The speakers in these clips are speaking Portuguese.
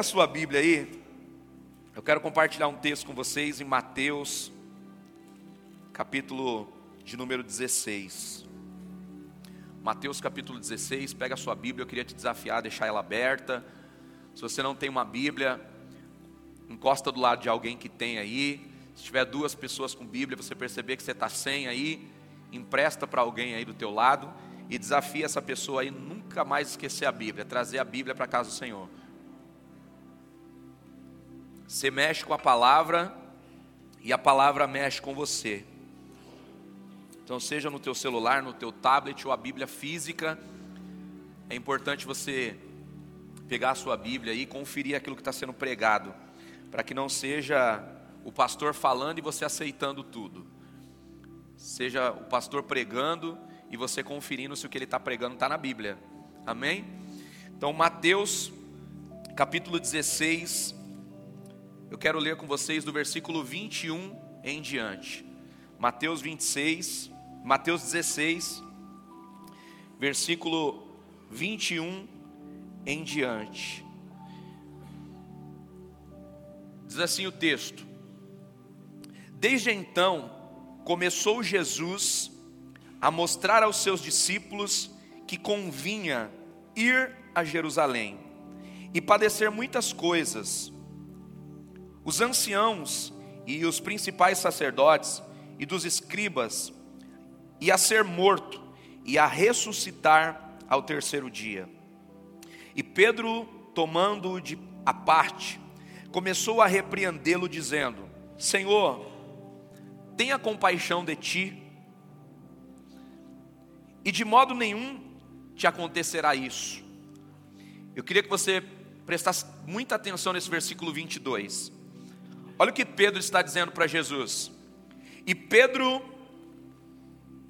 A sua Bíblia aí. Eu quero compartilhar um texto com vocês em Mateus, capítulo de número 16. Mateus capítulo 16, pega a sua Bíblia, eu queria te desafiar, deixar ela aberta. Se você não tem uma Bíblia, encosta do lado de alguém que tem aí. Se tiver duas pessoas com Bíblia, você perceber que você está sem aí, empresta para alguém aí do teu lado e desafia essa pessoa aí nunca mais esquecer a Bíblia, trazer a Bíblia para casa do Senhor. Você mexe com a palavra e a palavra mexe com você. Então, seja no teu celular, no teu tablet ou a Bíblia física, é importante você pegar a sua Bíblia e conferir aquilo que está sendo pregado, para que não seja o pastor falando e você aceitando tudo. Seja o pastor pregando e você conferindo se o que ele está pregando está na Bíblia. Amém? Então, Mateus, capítulo 16, eu quero ler com vocês do versículo 21 em diante. Mateus 26, Mateus 16, versículo 21 em diante. Diz assim o texto: Desde então começou Jesus a mostrar aos seus discípulos que convinha ir a Jerusalém e padecer muitas coisas os anciãos e os principais sacerdotes e dos escribas, e a ser morto e a ressuscitar ao terceiro dia. E Pedro, tomando-o de a parte, começou a repreendê-lo, dizendo: Senhor, tenha compaixão de ti, e de modo nenhum te acontecerá isso. Eu queria que você prestasse muita atenção nesse versículo 22. Olha o que Pedro está dizendo para Jesus. E Pedro,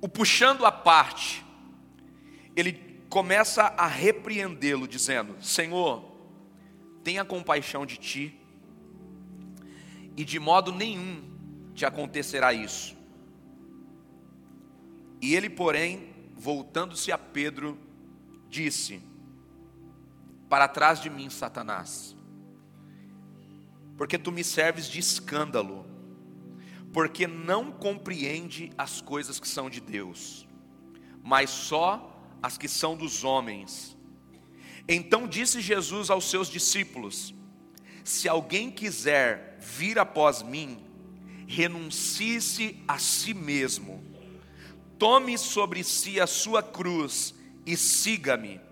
o puxando à parte, ele começa a repreendê-lo, dizendo: Senhor, tenha compaixão de ti, e de modo nenhum te acontecerá isso. E ele, porém, voltando-se a Pedro, disse: Para trás de mim, Satanás porque tu me serves de escândalo, porque não compreende as coisas que são de Deus, mas só as que são dos homens. Então disse Jesus aos seus discípulos: Se alguém quiser vir após mim, renuncie-se a si mesmo, tome sobre si a sua cruz e siga-me.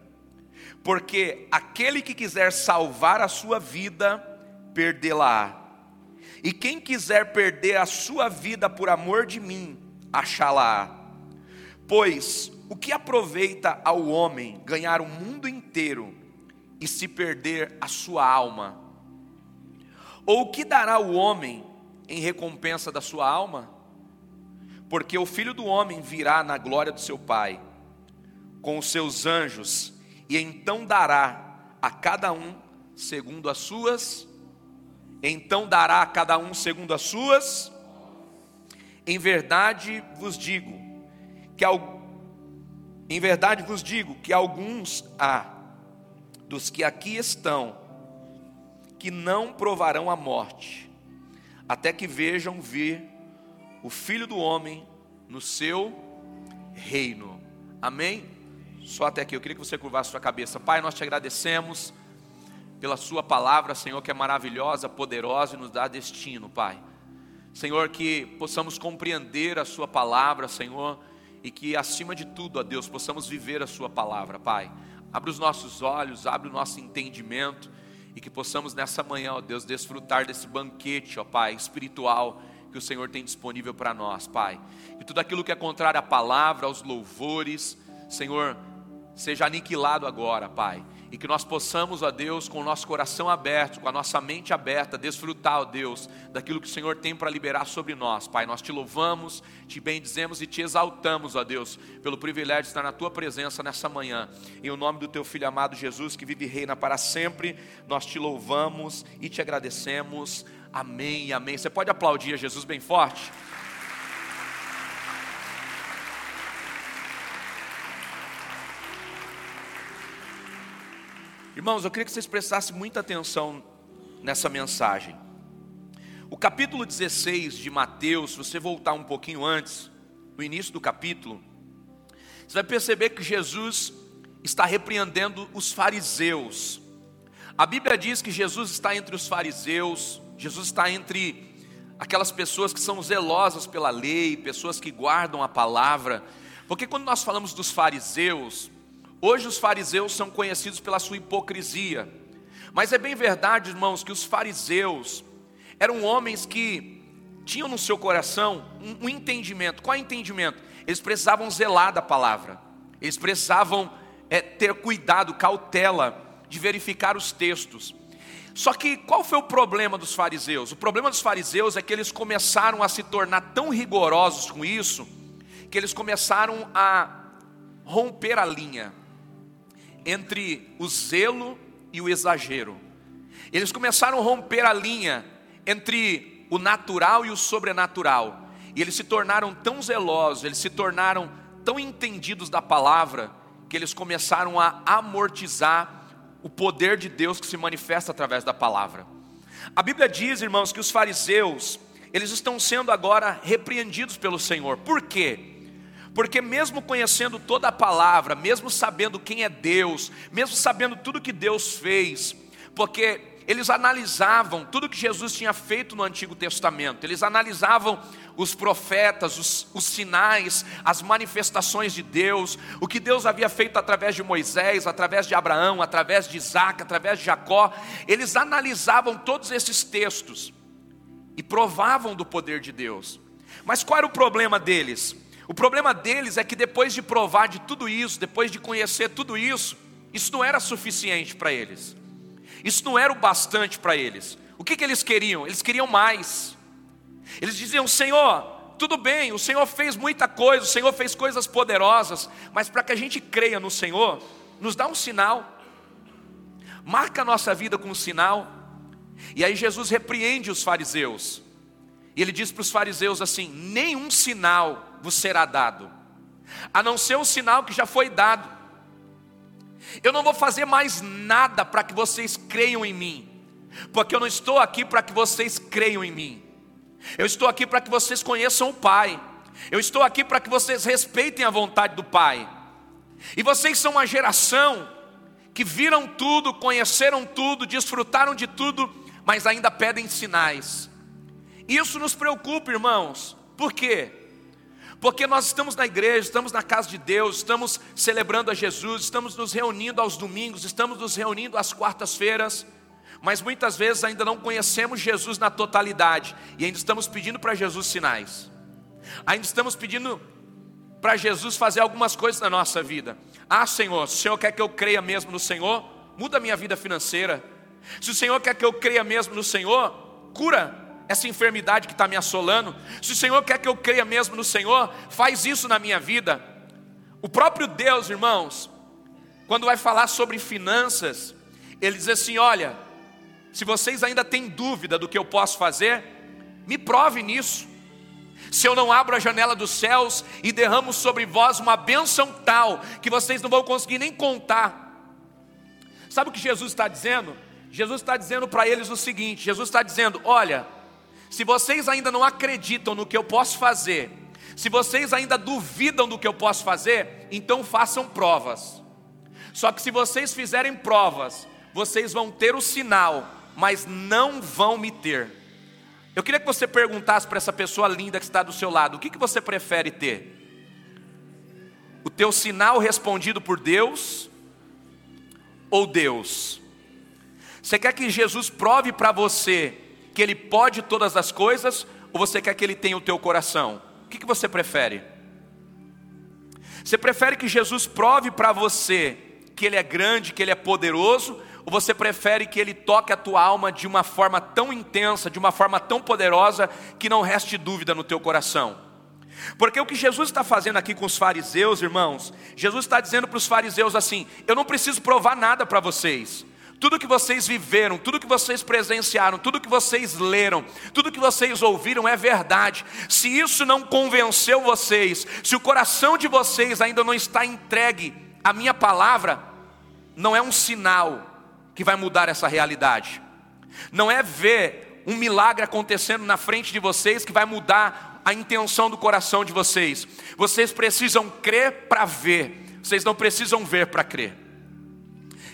Porque aquele que quiser salvar a sua vida, perdê-la. E quem quiser perder a sua vida por amor de mim, achá-la. Pois o que aproveita ao homem ganhar o mundo inteiro e se perder a sua alma? Ou o que dará o homem em recompensa da sua alma? Porque o filho do homem virá na glória do seu Pai, com os seus anjos, e então dará a cada um segundo as suas então dará a cada um segundo as suas. Em verdade vos digo que em verdade vos digo que alguns há dos que aqui estão que não provarão a morte até que vejam vir o Filho do homem no seu reino. Amém? Só até aqui. Eu queria que você curvasse sua cabeça. Pai, nós te agradecemos pela Sua palavra, Senhor, que é maravilhosa, poderosa e nos dá destino, Pai. Senhor, que possamos compreender a Sua palavra, Senhor, e que acima de tudo, ó Deus, possamos viver a Sua palavra, Pai. Abre os nossos olhos, abre o nosso entendimento e que possamos nessa manhã, ó Deus, desfrutar desse banquete, ó Pai, espiritual que o Senhor tem disponível para nós, Pai. Que tudo aquilo que é contrário à palavra, aos louvores, Senhor, seja aniquilado agora, Pai e que nós possamos, ó Deus, com o nosso coração aberto, com a nossa mente aberta, desfrutar, ó Deus, daquilo que o Senhor tem para liberar sobre nós. Pai, nós te louvamos, te bendizemos e te exaltamos, ó Deus, pelo privilégio de estar na tua presença nessa manhã. Em o nome do teu filho amado Jesus, que vive e reina para sempre, nós te louvamos e te agradecemos. Amém, amém. Você pode aplaudir a Jesus bem forte? Irmãos, eu queria que vocês prestassem muita atenção nessa mensagem. O capítulo 16 de Mateus, se você voltar um pouquinho antes, no início do capítulo, você vai perceber que Jesus está repreendendo os fariseus. A Bíblia diz que Jesus está entre os fariseus, Jesus está entre aquelas pessoas que são zelosas pela lei, pessoas que guardam a palavra. Porque quando nós falamos dos fariseus, hoje os fariseus são conhecidos pela sua hipocrisia. Mas é bem verdade, irmãos, que os fariseus eram homens que tinham no seu coração um, um entendimento. Qual é o entendimento? Eles precisavam zelar da palavra. Eles precisavam é, ter cuidado, cautela de verificar os textos. Só que qual foi o problema dos fariseus? O problema dos fariseus é que eles começaram a se tornar tão rigorosos com isso, que eles começaram a romper a linha entre o zelo e o exagero. Eles começaram a romper a linha entre o natural e o sobrenatural. E eles se tornaram tão zelosos, eles se tornaram tão entendidos da palavra, que eles começaram a amortizar o poder de Deus que se manifesta através da palavra. A Bíblia diz, irmãos, que os fariseus, eles estão sendo agora repreendidos pelo Senhor. Por quê? Porque mesmo conhecendo toda a palavra, mesmo sabendo quem é Deus, mesmo sabendo tudo que Deus fez, porque eles analisavam tudo que Jesus tinha feito no Antigo Testamento, eles analisavam os profetas, os, os, sinais, as manifestações de Deus, o que Deus havia feito através de Moisés, através de Abraão, através de Isaac, através de Jacó, eles analisavam todos esses textos e provavam do poder de Deus. Mas qual era o problema deles? O problema deles é que depois de provar de tudo isso, depois de conhecer tudo isso, isso não era suficiente para eles. Isso não era o bastante para eles. O que, que eles queriam? Eles queriam mais. Eles diziam: Senhor, tudo bem, o Senhor fez muita coisa, o Senhor fez coisas poderosas, mas para que a gente creia no Senhor, nos dá um sinal, marca a nossa vida com um sinal. E aí Jesus repreende os fariseus, e ele diz para os fariseus assim: nenhum sinal vos será dado, a não ser o sinal que já foi dado. Eu não vou fazer mais nada para que vocês creiam em mim, porque eu não estou aqui para que vocês creiam em mim. Eu estou aqui para que vocês conheçam o Pai. Eu estou aqui para que vocês respeitem a vontade do Pai. E vocês são uma geração que viram tudo, conheceram tudo, desfrutaram de tudo, mas ainda pedem sinais. Isso nos preocupa, irmãos. Por quê? Porque nós estamos na igreja, estamos na casa de Deus, estamos celebrando a Jesus, estamos nos reunindo aos domingos, estamos nos reunindo às quartas-feiras, mas muitas vezes ainda não conhecemos Jesus na totalidade e ainda estamos pedindo para Jesus sinais, ainda estamos pedindo para Jesus fazer algumas coisas na nossa vida. Ah, Senhor, se o Senhor quer que eu creia mesmo no Senhor, muda a minha vida financeira. Se o Senhor quer que eu creia mesmo no Senhor, cura essa enfermidade que está me assolando. Se o Senhor quer que eu creia mesmo no Senhor, faz isso na minha vida. O próprio Deus, irmãos, quando vai falar sobre finanças, ele diz assim: olha, se vocês ainda têm dúvida do que eu posso fazer, me prove nisso. Se eu não abro a janela dos céus e derramo sobre vós uma bênção tal que vocês não vão conseguir nem contar. Sabe o que Jesus está dizendo? Jesus está dizendo para eles o seguinte: Jesus está dizendo, olha, se vocês ainda não acreditam no que eu posso fazer, se vocês ainda duvidam do que eu posso fazer, então façam provas. Só que se vocês fizerem provas, vocês vão ter o sinal, mas não vão me ter. Eu queria que você perguntasse para essa pessoa linda que está do seu lado: o que, que você prefere ter? O teu sinal respondido por Deus ou Deus? Você quer que Jesus prove para você que Ele pode todas as coisas, ou você quer que Ele tenha o teu coração? O que, que você prefere? Você prefere que Jesus prove para você que Ele é grande, que Ele é poderoso, ou você prefere que Ele toque a tua alma de uma forma tão intensa, de uma forma tão poderosa, que não reste dúvida no teu coração? Porque o que Jesus está fazendo aqui com os fariseus, irmãos, Jesus está dizendo para os fariseus assim: eu não preciso provar nada para vocês, tudo que vocês viveram, tudo que vocês presenciaram, tudo que vocês leram, tudo que vocês ouviram é verdade. Se isso não convenceu vocês, se o coração de vocês ainda não está entregue à minha palavra, não é um sinal que vai mudar essa realidade. Não é ver um milagre acontecendo na frente de vocês que vai mudar a intenção do coração de vocês. Vocês precisam crer para ver, vocês não precisam ver para crer.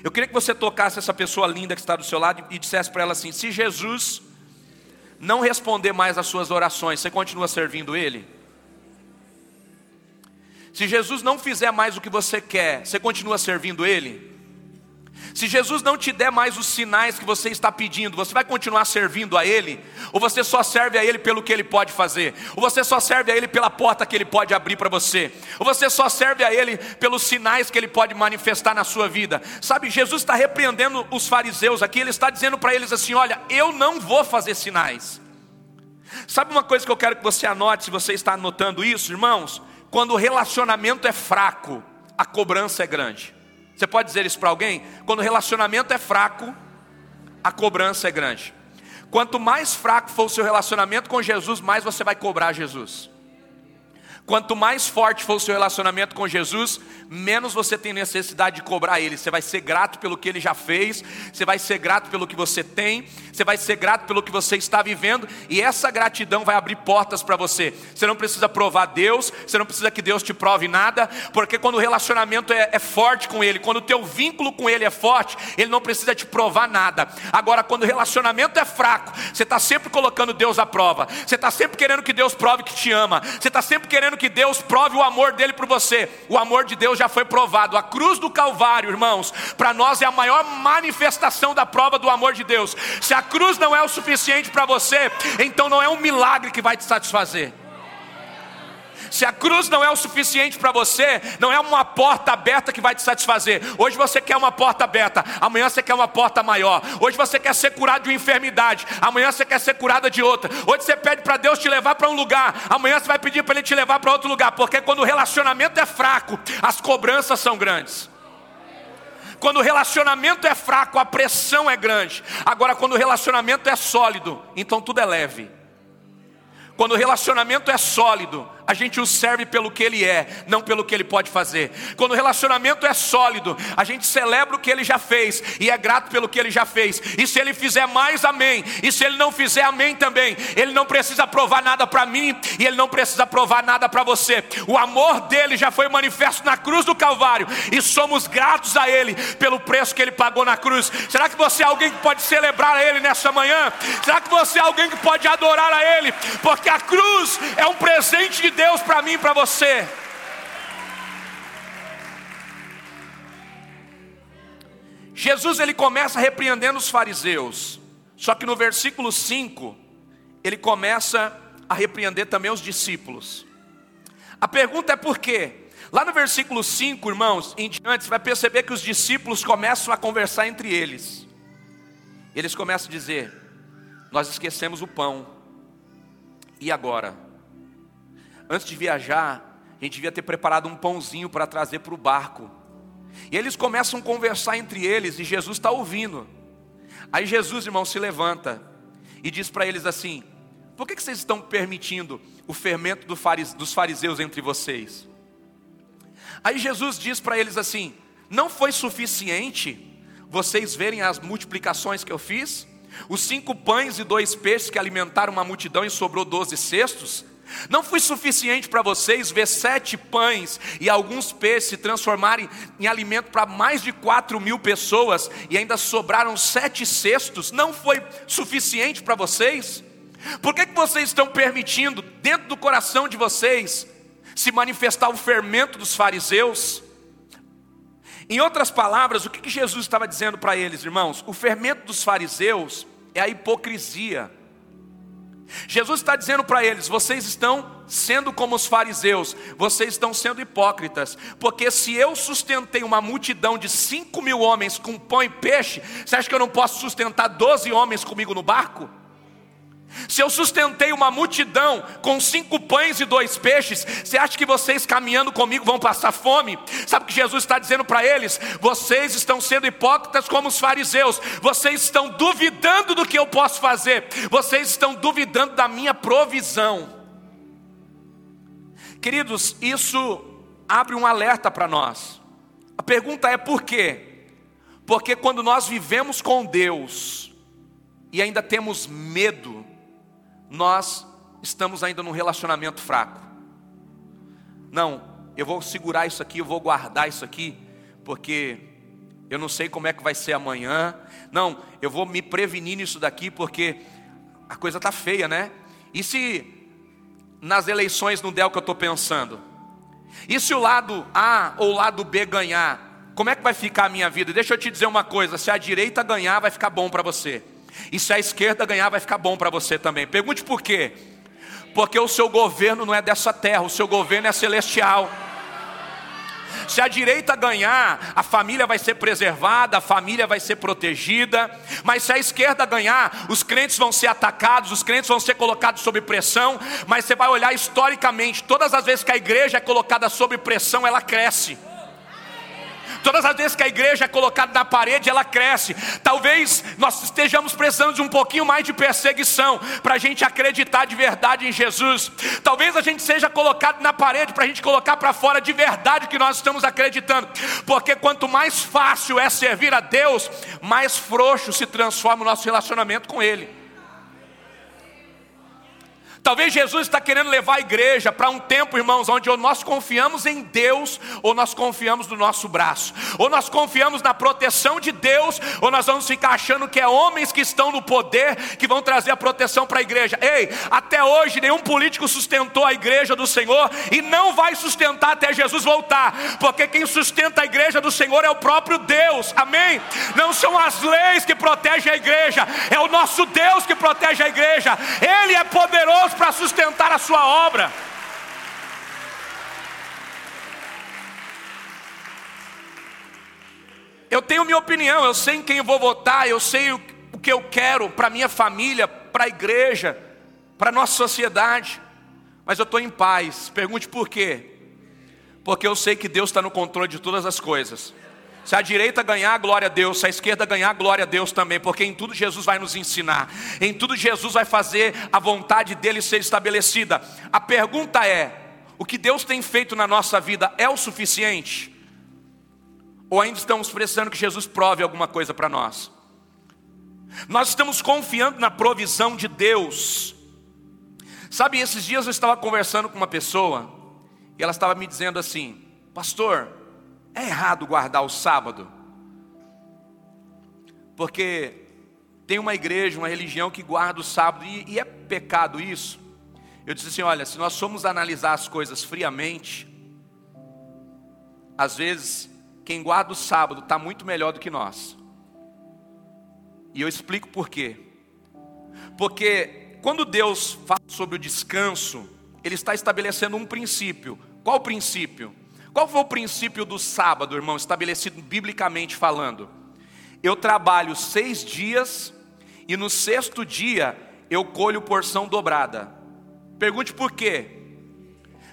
Eu queria que você tocasse essa pessoa linda que está do seu lado e dissesse para ela assim: se Jesus não responder mais às suas orações, você continua servindo Ele? Se Jesus não fizer mais o que você quer, você continua servindo Ele? Se Jesus não te der mais os sinais que você está pedindo, você vai continuar servindo a Ele? Ou você só serve a Ele pelo que Ele pode fazer? Ou você só serve a Ele pela porta que Ele pode abrir para você? Ou você só serve a Ele pelos sinais que Ele pode manifestar na sua vida? Sabe, Jesus está repreendendo os fariseus aqui, Ele está dizendo para eles assim: olha, eu não vou fazer sinais. Sabe uma coisa que eu quero que você anote, se você está anotando isso, irmãos? Quando o relacionamento é fraco, a cobrança é grande. Você pode dizer isso para alguém? Quando o relacionamento é fraco, a cobrança é grande. Quanto mais fraco for o seu relacionamento com Jesus, mais você vai cobrar Jesus. Quanto mais forte for o seu relacionamento com Jesus, menos você tem necessidade de cobrar Ele. Você vai ser grato pelo que Ele já fez, você vai ser grato pelo que você tem, você vai ser grato pelo que você está vivendo, e essa gratidão vai abrir portas para você. Você não precisa provar Deus, você não precisa que Deus te prove nada, porque quando o relacionamento é, é forte com Ele, quando o teu vínculo com Ele é forte, Ele não precisa te provar nada. Agora, quando o relacionamento é fraco, você está sempre colocando Deus à prova, você está sempre querendo que Deus prove que te ama, você está sempre querendo que Deus prove o amor dele por você. O amor de Deus já foi provado. A cruz do Calvário, irmãos, para nós é a maior manifestação da prova do amor de Deus. Se a cruz não é o suficiente para você, então não é um milagre que vai te satisfazer. Se a cruz não é o suficiente para você, não é uma porta aberta que vai te satisfazer. Hoje você quer uma porta aberta, amanhã você quer uma porta maior. Hoje você quer ser curado de uma enfermidade, amanhã você quer ser curada de outra. Hoje você pede para Deus te levar para um lugar, amanhã você vai pedir para Ele te levar para outro lugar, porque quando o relacionamento é fraco, as cobranças são grandes. Quando o relacionamento é fraco, a pressão é grande. Agora, quando o relacionamento é sólido, então tudo é leve. Quando o relacionamento é sólido, a gente o serve pelo que ele é, não pelo que ele pode fazer. Quando o relacionamento é sólido, a gente celebra o que ele já fez e é grato pelo que ele já fez. E se ele fizer mais, amém. E se ele não fizer, amém também. Ele não precisa provar nada para mim e ele não precisa provar nada para você. O amor dele já foi manifesto na cruz do Calvário e somos gratos a ele pelo preço que ele pagou na cruz. Será que você é alguém que pode celebrar a ele nessa manhã? Será que você é alguém que pode adorar a ele? Porque a cruz é um presente de Deus para mim e para você. Jesus ele começa repreendendo os fariseus. Só que no versículo 5, ele começa a repreender também os discípulos. A pergunta é por quê? Lá no versículo 5, irmãos, em diante, você vai perceber que os discípulos começam a conversar entre eles. Eles começam a dizer: Nós esquecemos o pão. E agora? Antes de viajar, a gente devia ter preparado um pãozinho para trazer para o barco. E eles começam a conversar entre eles e Jesus está ouvindo. Aí Jesus, irmão, se levanta e diz para eles assim: Por que, vocês estão permitindo o fermento dos fariseus entre vocês? Aí Jesus diz para eles assim: Não foi suficiente vocês verem as multiplicações que eu fiz? Os cinco pães e dois peixes que alimentaram uma multidão e sobrou doze cestos? Não foi suficiente para vocês ver sete pães e alguns peixes se transformarem em alimento para mais de quatro mil pessoas e ainda sobraram sete cestos? Não foi suficiente para vocês? Por que, que vocês estão permitindo dentro do coração de vocês se manifestar o fermento dos fariseus? Em outras palavras, o que, que Jesus estava dizendo para eles, irmãos? O fermento dos fariseus é a hipocrisia. Jesus está dizendo para eles: vocês estão sendo como os fariseus, vocês estão sendo hipócritas, porque se eu sustentei uma multidão de cinco mil homens com pão e peixe, você acha que eu não posso sustentar doze homens comigo no barco? Se eu sustentei uma multidão com cinco pães e dois peixes, você acha que vocês caminhando comigo vão passar fome? Sabe o que Jesus está dizendo para eles? Vocês estão sendo hipócritas como os fariseus, vocês estão duvidando do que eu posso fazer, vocês estão duvidando da minha provisão. Queridos, isso abre um alerta para nós. A pergunta é por quê? Porque quando nós vivemos com Deus e ainda temos medo, nós estamos ainda num relacionamento fraco. Não, eu vou segurar isso aqui, eu vou guardar isso aqui, porque eu não sei como é que vai ser amanhã. Não, eu vou me prevenir nisso daqui, porque a coisa está feia, né? E se nas eleições não der o que eu estou pensando? E se o lado A ou o lado B ganhar? Como é que vai ficar a minha vida? Deixa eu te dizer uma coisa: se a direita ganhar, vai ficar bom para você. E se a esquerda ganhar, vai ficar bom para você também. Pergunte por quê? Porque o seu governo não é dessa terra, o seu governo é celestial. Se a direita ganhar, a família vai ser preservada, a família vai ser protegida. Mas se a esquerda ganhar, os crentes vão ser atacados, os crentes vão ser colocados sob pressão. Mas você vai olhar historicamente, todas as vezes que a igreja é colocada sob pressão, ela cresce. Todas as vezes que a igreja é colocada na parede, ela cresce. Talvez nós estejamos precisando de um pouquinho mais de perseguição para a gente acreditar de verdade em Jesus. Talvez a gente seja colocado na parede para a gente colocar para fora de verdade o que nós estamos acreditando. Porque quanto mais fácil é servir a Deus, mais frouxo se transforma o nosso relacionamento com Ele. Talvez Jesus está querendo levar a igreja para um tempo, irmãos, onde ou nós confiamos em Deus, ou nós confiamos no nosso braço, ou nós confiamos na proteção de Deus, ou nós vamos ficar achando que é homens que estão no poder que vão trazer a proteção para a igreja. Ei, até hoje nenhum político sustentou a igreja do Senhor e não vai sustentar até Jesus voltar, porque quem sustenta a igreja do Senhor é o próprio Deus, amém? Não são as leis que protegem a igreja, é o nosso Deus que protege a igreja, Ele é poderoso para sustentar a sua obra. Eu tenho minha opinião, eu sei em quem eu vou votar, eu sei o, que eu quero para minha família, para a igreja, para a nossa sociedade, mas eu estou em paz. Pergunte por quê? Porque eu sei que Deus está no controle de todas as coisas. Se a direita ganhar, glória a Deus. Se a esquerda ganhar, glória a Deus também. Porque em tudo Jesus vai nos ensinar. Em tudo Jesus vai fazer a vontade dele ser estabelecida. A pergunta é: o que Deus tem feito na nossa vida é o suficiente? Ou ainda estamos precisando que Jesus prove alguma coisa para nós? Nós estamos confiando na provisão de Deus. Sabe, esses dias eu estava conversando com uma pessoa e ela estava me dizendo assim: Pastor, é errado guardar o sábado? Porque tem uma igreja, uma religião que guarda o sábado, e, e é pecado isso. Eu disse assim: olha, se nós formos analisar as coisas friamente, às vezes quem guarda o sábado está muito melhor do que nós. E eu explico por quê. Porque quando Deus fala sobre o descanso, Ele está estabelecendo um princípio. Qual princípio? Qual foi o princípio do sábado, irmão, estabelecido biblicamente falando? Eu trabalho seis dias e no sexto dia eu colho porção dobrada. Pergunte por quê?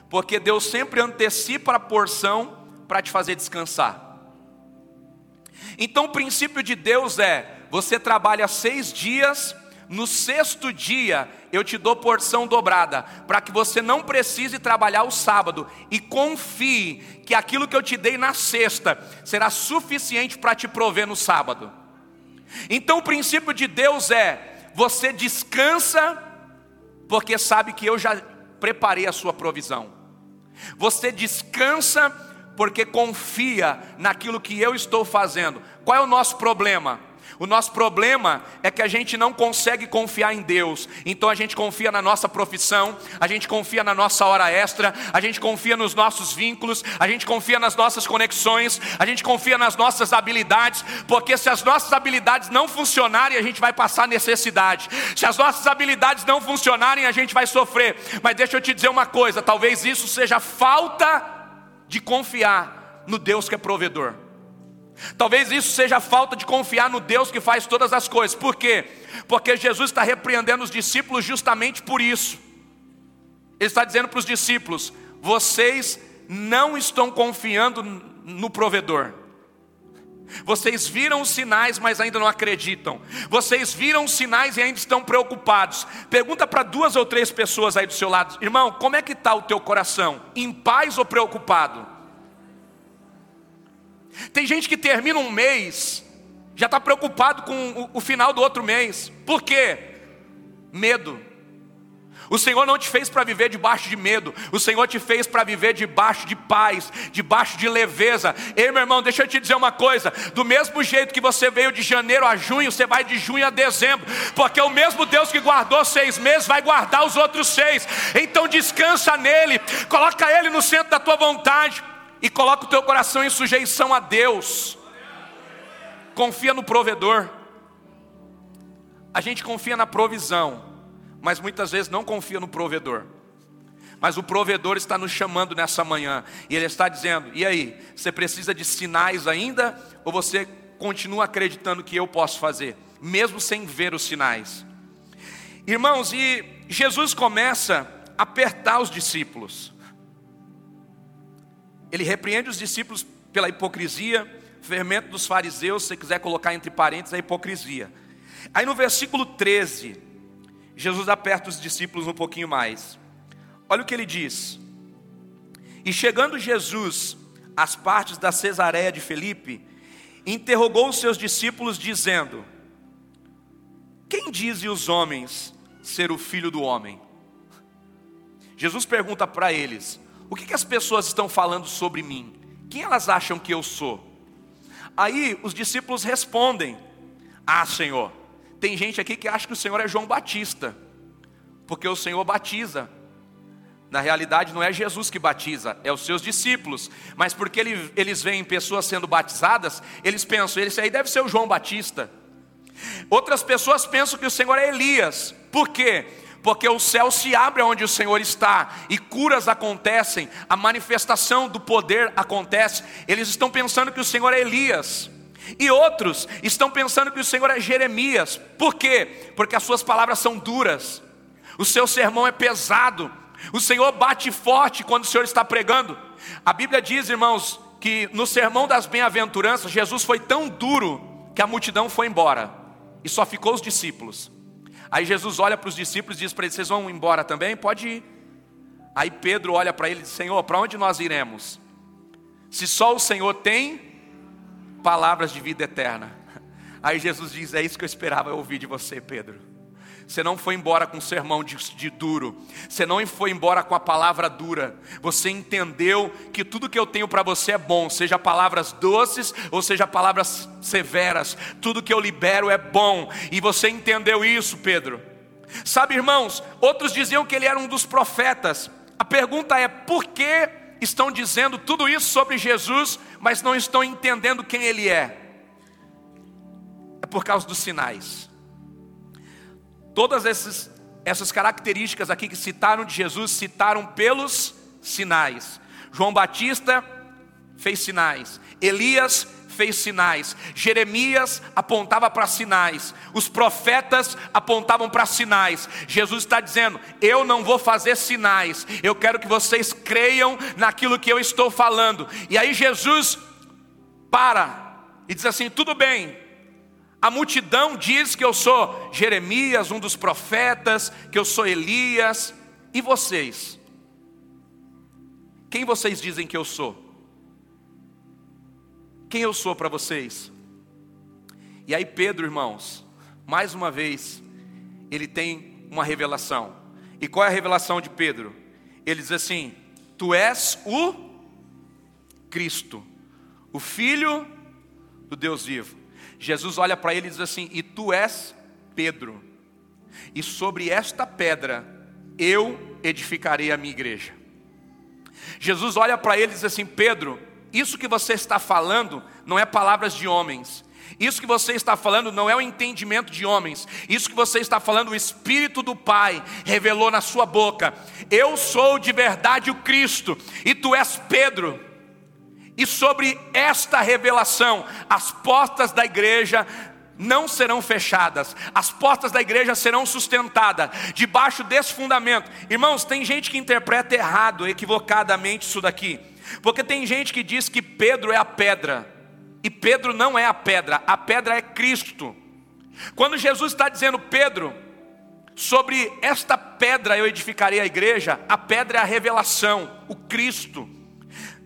Porque Deus sempre antecipa a porção para te fazer descansar. Então o princípio de Deus é: você trabalha seis dias no sexto dia eu te dou porção dobrada, para que você não precise trabalhar o sábado e confie que aquilo que eu te dei na sexta será suficiente para te prover no sábado. Então o princípio de Deus é: você descansa, porque sabe que eu já preparei a sua provisão. Você descansa, porque confia naquilo que eu estou fazendo. Qual é o nosso problema? O nosso problema é que a gente não consegue confiar em Deus. Então a gente confia na nossa profissão, a gente confia na nossa hora extra, a gente confia nos nossos vínculos, a gente confia nas nossas conexões, a gente confia nas nossas habilidades, porque se as nossas habilidades não funcionarem, a gente vai passar necessidade. Se as nossas habilidades não funcionarem, a gente vai sofrer. Mas deixa eu te dizer uma coisa, talvez isso seja falta de confiar no Deus que é provedor. Talvez isso seja falta de confiar no Deus que faz todas as coisas. Por quê? Porque Jesus está repreendendo os discípulos justamente por isso. Ele está dizendo para os discípulos: vocês não estão confiando no provedor. Vocês viram os sinais, mas ainda não acreditam. Vocês viram os sinais e ainda estão preocupados. Pergunta para duas ou três pessoas aí do seu lado, irmão, como é que está o teu coração? Em paz ou preocupado? Tem gente que termina um mês já está preocupado com o, o final do outro mês. Por quê? Medo. O Senhor não te fez para viver debaixo de medo, o Senhor te fez para viver debaixo de paz, debaixo de leveza. Ei, meu irmão, deixa eu te dizer uma coisa: do mesmo jeito que você veio de janeiro a junho, você vai de junho a dezembro, porque o mesmo Deus que guardou seis meses vai guardar os outros seis. Então descansa nele, coloca ele no centro da tua vontade e coloca o teu coração em sujeição a Deus. Confia no provedor. A gente confia na provisão mas muitas vezes não confia no provedor. Mas o provedor está nos chamando nessa manhã, e ele está dizendo: e aí, você precisa de sinais ainda, ou você continua acreditando que eu posso fazer, mesmo sem ver os sinais? Irmãos, e Jesus começa a apertar os discípulos, ele repreende os discípulos pela hipocrisia, fermento dos fariseus, se você quiser colocar entre parênteses, a hipocrisia. Aí no versículo 13, Jesus aperta os discípulos um pouquinho mais. Olha o que ele diz. E chegando Jesus às partes da Cesareia de Felipe, interrogou os seus discípulos, dizendo: Quem dizem os homens ser o filho do homem? Jesus pergunta para eles: O que, que as pessoas estão falando sobre mim? Quem elas acham que eu sou? Aí os discípulos respondem: Ah, Senhor, tem gente aqui que acha que o Senhor é João Batista, porque o Senhor batiza. Na realidade, não é Jesus que batiza, é os seus discípulos. Mas porque ele, eles veem pessoas sendo batizadas, eles pensam, esse aí deve ser o João Batista. Outras pessoas pensam que o Senhor é Elias. Por quê? Porque o céu se abre onde o Senhor está e curas acontecem, a manifestação do poder acontece. Eles estão pensando que o Senhor é Elias. E outros estão pensando que o Senhor é Jeremias. Por quê? Porque as suas palavras são duras. O seu sermão é pesado. O Senhor bate forte quando o Senhor está pregando. A Bíblia diz, irmãos, que no sermão das bem-aventuranças, Jesus foi tão duro que a multidão foi embora e só ficou os discípulos. Aí Jesus olha para os discípulos e diz para eles: Vocês vão embora também? Pode ir. Aí Pedro olha para ele e diz: Senhor, para onde nós iremos? Se só o Senhor tem palavras de vida eterna. Aí Jesus diz: É isso que eu esperava ouvir de você, Pedro. Você não foi embora com um sermão de, de, duro, você não foi embora com a palavra dura, você entendeu que tudo que eu tenho para você é bom, seja palavras doces ou seja palavras severas, tudo que eu libero é bom, e você entendeu isso, Pedro. Sabe, irmãos, outros diziam que ele era um dos profetas, a pergunta é: por que estão dizendo tudo isso sobre Jesus, mas não estão entendendo quem Ele é. É por causa dos sinais. Todas esses, essas características aqui que citaram de Jesus, citaram pelos sinais. João Batista fez sinais, Elias fez sinais, Jeremias apontava para sinais, os profetas apontavam para sinais. Jesus está dizendo: Eu não vou fazer sinais, eu quero que vocês creiam naquilo que eu estou falando. E aí Jesus para e diz assim: Tudo bem, a multidão diz que eu sou Jeremias, um dos profetas, que eu sou Elias, e vocês? Quem vocês dizem que eu sou? quem eu sou para vocês. E aí, Pedro, irmãos, mais uma vez, ele tem uma revelação. E qual é a revelação de Pedro? Ele diz assim: Tu és o Cristo, o Filho do Deus vivo. Jesus olha para ele e diz assim: E tu és Pedro, e sobre esta pedra eu edificarei a minha igreja. Jesus olha para ele e diz assim: Pedro, isso que você está falando não é palavras de homens. Isso que você está falando não é o entendimento de homens. Isso que você está falando, o Espírito do Pai revelou na sua boca. Eu sou de verdade o Cristo, e tu és Pedro. E sobre esta revelação, as portas da igreja não serão fechadas, as portas da igreja serão sustentadas debaixo desse fundamento. Irmãos, tem gente que interpreta errado, equivocadamente isso daqui. Porque tem gente que diz que Pedro é a pedra, e Pedro não é a pedra, a pedra é Cristo. Quando Jesus está dizendo, Pedro, sobre esta pedra eu edificarei a igreja, a pedra é a revelação, o Cristo.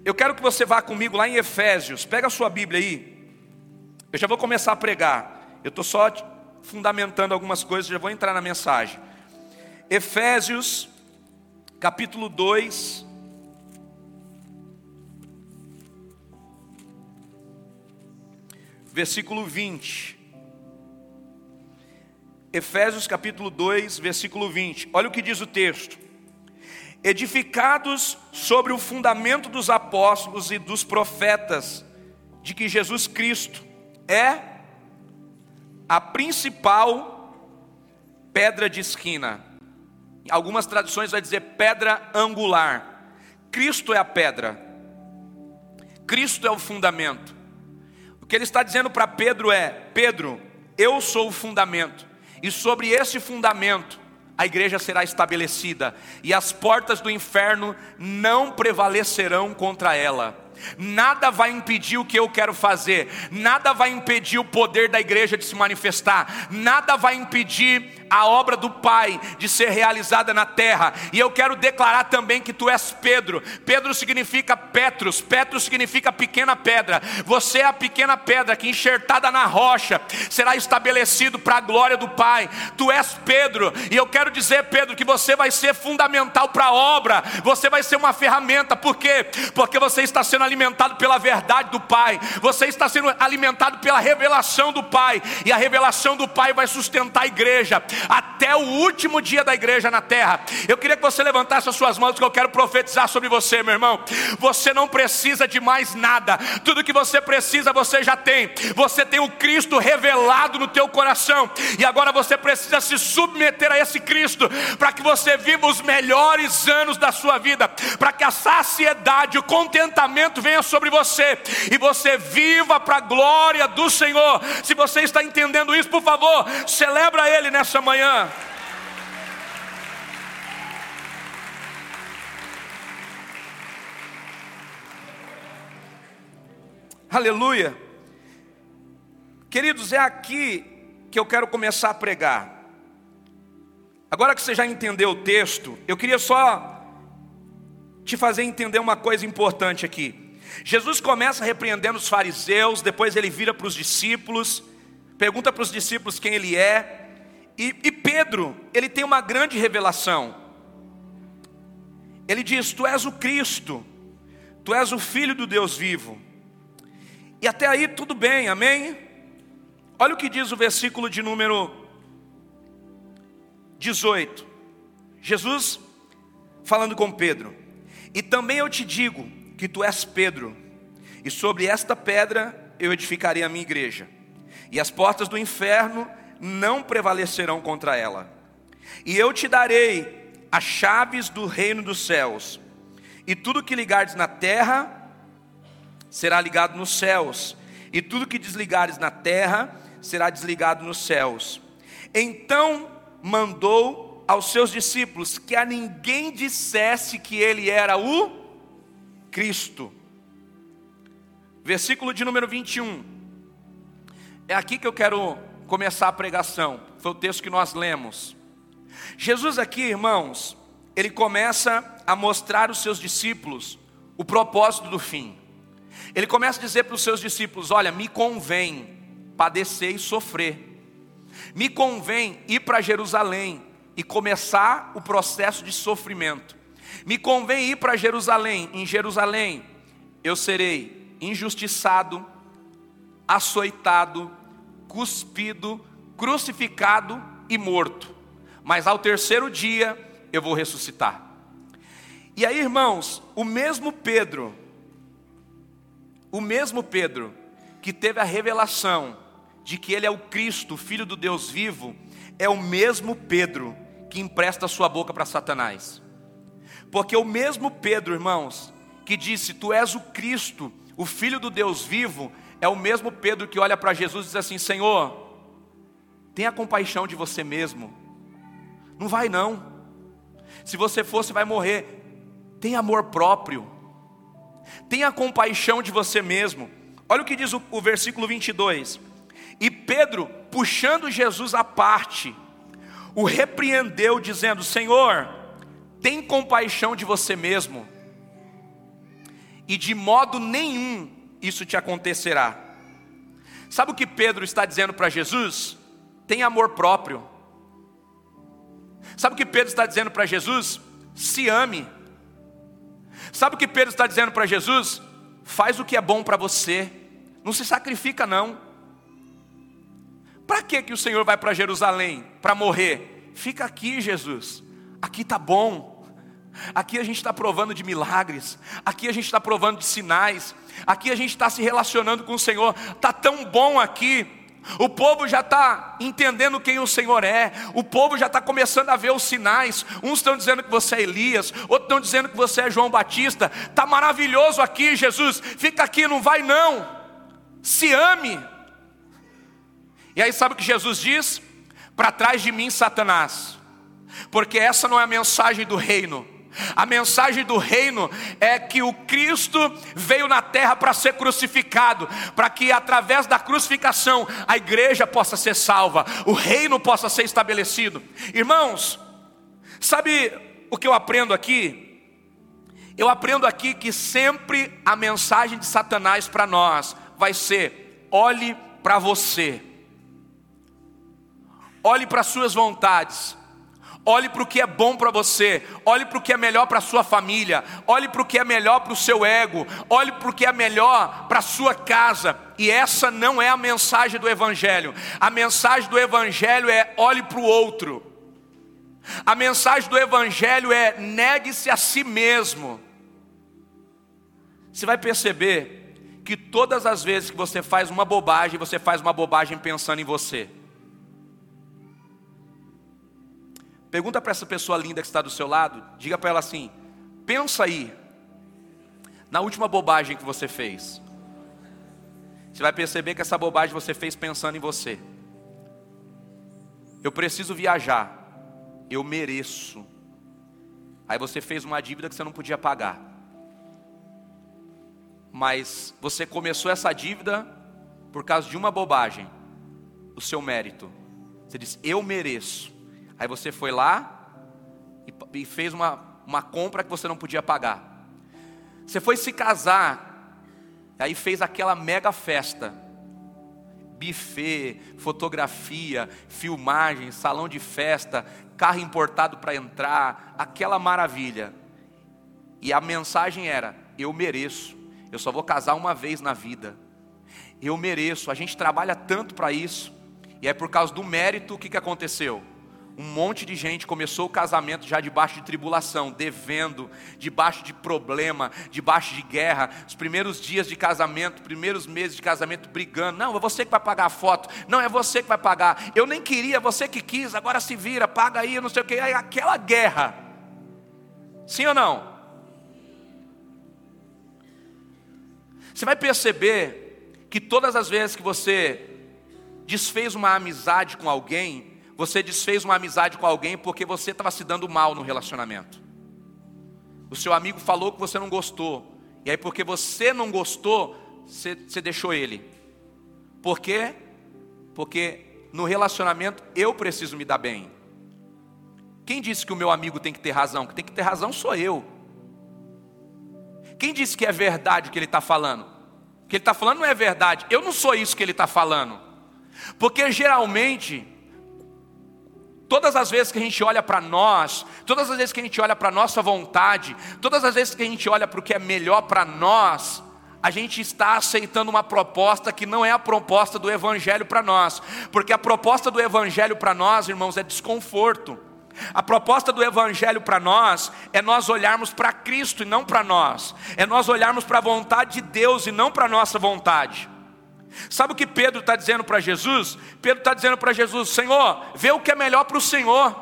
Eu quero que você vá comigo lá em Efésios, pega a sua Bíblia aí. Eu já vou começar a pregar. Eu estou só fundamentando algumas coisas, já vou entrar na mensagem. Efésios, capítulo 2. Versículo 20. Efésios capítulo 2, versículo 20. Olha o que diz o texto. Edificados sobre o fundamento dos apóstolos e dos profetas, de que Jesus Cristo é a principal pedra de esquina. Algumas traduções vai dizer pedra angular. Cristo é a pedra. Cristo é o fundamento. O que ele está dizendo para Pedro é: Pedro, eu sou o fundamento, e sobre esse fundamento a igreja será estabelecida, e as portas do inferno não prevalecerão contra ela. Nada vai impedir o que eu quero fazer, nada vai impedir o poder da igreja de se manifestar, nada vai impedir a obra do Pai de ser realizada na terra. E eu quero declarar também que tu és Pedro. Pedro significa Petros, Petros significa pequena pedra. Você é a pequena pedra que enxertada na rocha será estabelecido para a glória do Pai. Tu és Pedro, e eu quero dizer, Pedro, que você vai ser fundamental para a obra. Você vai ser uma ferramenta, por quê? Porque você está sendo alimentado pela verdade do Pai. Você está sendo alimentado pela revelação do Pai, e a revelação do Pai vai sustentar a igreja até o último dia da igreja na terra. Eu queria que você levantasse as suas mãos, que eu quero profetizar sobre você, meu irmão. Você não precisa de mais nada, tudo que você precisa você já tem. Você tem o Cristo revelado no teu coração, e agora você precisa se submeter a esse Cristo, para que você viva os melhores anos da sua vida, para que a saciedade, o contentamento venha sobre você, e você viva para a glória do Senhor. Se você está entendendo isso, por favor, celebra Ele nessa manhã. Aleluia. Queridos, é aqui que eu quero começar a pregar. Agora que você já entendeu o texto, eu queria só te fazer entender uma coisa importante aqui. Jesus começa repreendendo os fariseus, depois ele vira para os discípulos, pergunta para os discípulos quem ele é, e, e Pedro, ele tem uma grande revelação. Ele diz: Tu és o Cristo, Tu és o Filho do Deus vivo. E até aí tudo bem, amém? Olha o que diz o versículo de número 18. Jesus falando com Pedro: E também eu te digo que tu és Pedro, e sobre esta pedra eu edificarei a minha igreja, e as portas do inferno não prevalecerão contra ela. E eu te darei as chaves do reino dos céus, e tudo que ligares na terra será ligado nos céus, e tudo que desligares na terra será desligado nos céus. Então mandou aos seus discípulos que a ninguém dissesse que ele era o Cristo. Versículo de número 21. É aqui que eu quero começar a pregação. Foi o texto que nós lemos. Jesus aqui, irmãos, ele começa a mostrar aos seus discípulos o propósito do fim. Ele começa a dizer para os seus discípulos: Olha, me convém padecer e sofrer, me convém ir para Jerusalém e começar o processo de sofrimento, me convém ir para Jerusalém. Em Jerusalém eu serei injustiçado, açoitado, cuspido, crucificado e morto. Mas ao terceiro dia eu vou ressuscitar. E aí, irmãos, o mesmo Pedro, o mesmo Pedro que teve a revelação de que ele é o Cristo, filho do Deus vivo, é o mesmo Pedro que empresta sua boca para Satanás. Porque o mesmo Pedro, irmãos, que disse: Tu és o Cristo, o filho do Deus vivo, é o mesmo Pedro que olha para Jesus e diz assim: Senhor, tenha compaixão de você mesmo. Não vai não. Se você for, você vai morrer. Tenha amor próprio. Tenha compaixão de você mesmo. Olha o que diz o, o versículo 22. E Pedro, puxando Jesus à parte, o repreendeu, dizendo: Senhor, tem compaixão de você mesmo, e de modo nenhum isso te acontecerá. Sabe o que Pedro está dizendo para Jesus? Tem amor próprio. Sabe o que Pedro está dizendo para Jesus? Se ame. Sabe o que Pedro está dizendo para Jesus? Faz o que é bom para você. Não se sacrifica não. Para que que o Senhor vai para Jerusalém? Para morrer? Fica aqui, Jesus. Aqui tá bom. Aqui a gente está provando de milagres, aqui a gente está provando de sinais, aqui a gente está se relacionando com o Senhor, está tão bom aqui. O povo já está entendendo quem o Senhor é, o povo já está começando a ver os sinais. Uns estão dizendo que você é Elias, outros estão dizendo que você é João Batista. Está maravilhoso aqui, Jesus. Fica aqui, não vai não. Se ame. E aí, sabe o que Jesus diz? Para trás de mim, Satanás, porque essa não é a mensagem do reino. A mensagem do reino é que o Cristo veio na terra para ser crucificado, para que através da crucificação a igreja possa ser salva, o reino possa ser estabelecido. Irmãos, sabe o que eu aprendo aqui? Eu aprendo aqui que sempre a mensagem de Satanás para nós vai ser: olhe para você, olhe para suas vontades Olhe para o que é bom para você, olhe para o que é melhor para a sua família, olhe para o que é melhor para o seu ego, olhe para o que é melhor para a sua casa. E essa não é a mensagem do Evangelho. A mensagem do Evangelho é olhe para o outro. A mensagem do Evangelho é negue-se a si mesmo. Você vai perceber que todas as vezes que você faz uma bobagem, você faz uma bobagem pensando em você. Pergunta para essa pessoa linda que está do seu lado, diga para ela assim: pensa aí, na última bobagem que você fez. Você vai perceber que essa bobagem você fez pensando em você. Eu preciso viajar, eu mereço. Aí você fez uma dívida que você não podia pagar. Mas você começou essa dívida por causa de uma bobagem, o seu mérito. Você disse, eu mereço. Aí você foi lá e, fez uma, uma compra que você não podia pagar. Você foi se casar, aí fez aquela mega festa. Buffet, fotografia, filmagem, salão de festa, carro importado para entrar, aquela maravilha. E a mensagem era: eu mereço, eu só vou casar uma vez na vida. Eu mereço, a gente trabalha tanto para isso. E é por causa do mérito o que, que aconteceu? Um monte de gente começou o casamento já debaixo de tribulação, devendo, debaixo de problema, debaixo de guerra. Os primeiros dias de casamento, primeiros meses de casamento brigando. Não, é você que vai pagar a foto. Não, é você que vai pagar. Eu nem queria, você que quis, agora se vira, paga aí, não sei o que. Aí aquela guerra. Sim ou não? Você vai perceber que todas as vezes que você desfez uma amizade com alguém, você desfez uma amizade com alguém porque você estava se dando mal no relacionamento. O seu amigo falou que você não gostou. E aí, porque você não gostou, você, você deixou ele. Por quê? Porque no relacionamento eu preciso me dar bem. Quem disse que o meu amigo tem que ter razão? Que tem que ter razão sou eu. Quem disse que é verdade o que ele está falando? O que ele está falando não é verdade. Eu não sou isso que ele está falando. Porque geralmente Todas as vezes que a gente olha para nós, todas as vezes que a gente olha para a nossa vontade, todas as vezes que a gente olha para o que é melhor para nós, a gente está aceitando uma proposta que não é a proposta do Evangelho para nós, porque a proposta do Evangelho para nós, irmãos, é desconforto. A proposta do Evangelho para nós é nós olharmos para Cristo e não para nós, é nós olharmos para a vontade de Deus e não para a nossa vontade. Sabe o que Pedro está dizendo para Jesus? Pedro está dizendo para Jesus: Senhor, vê o que é melhor para o Senhor,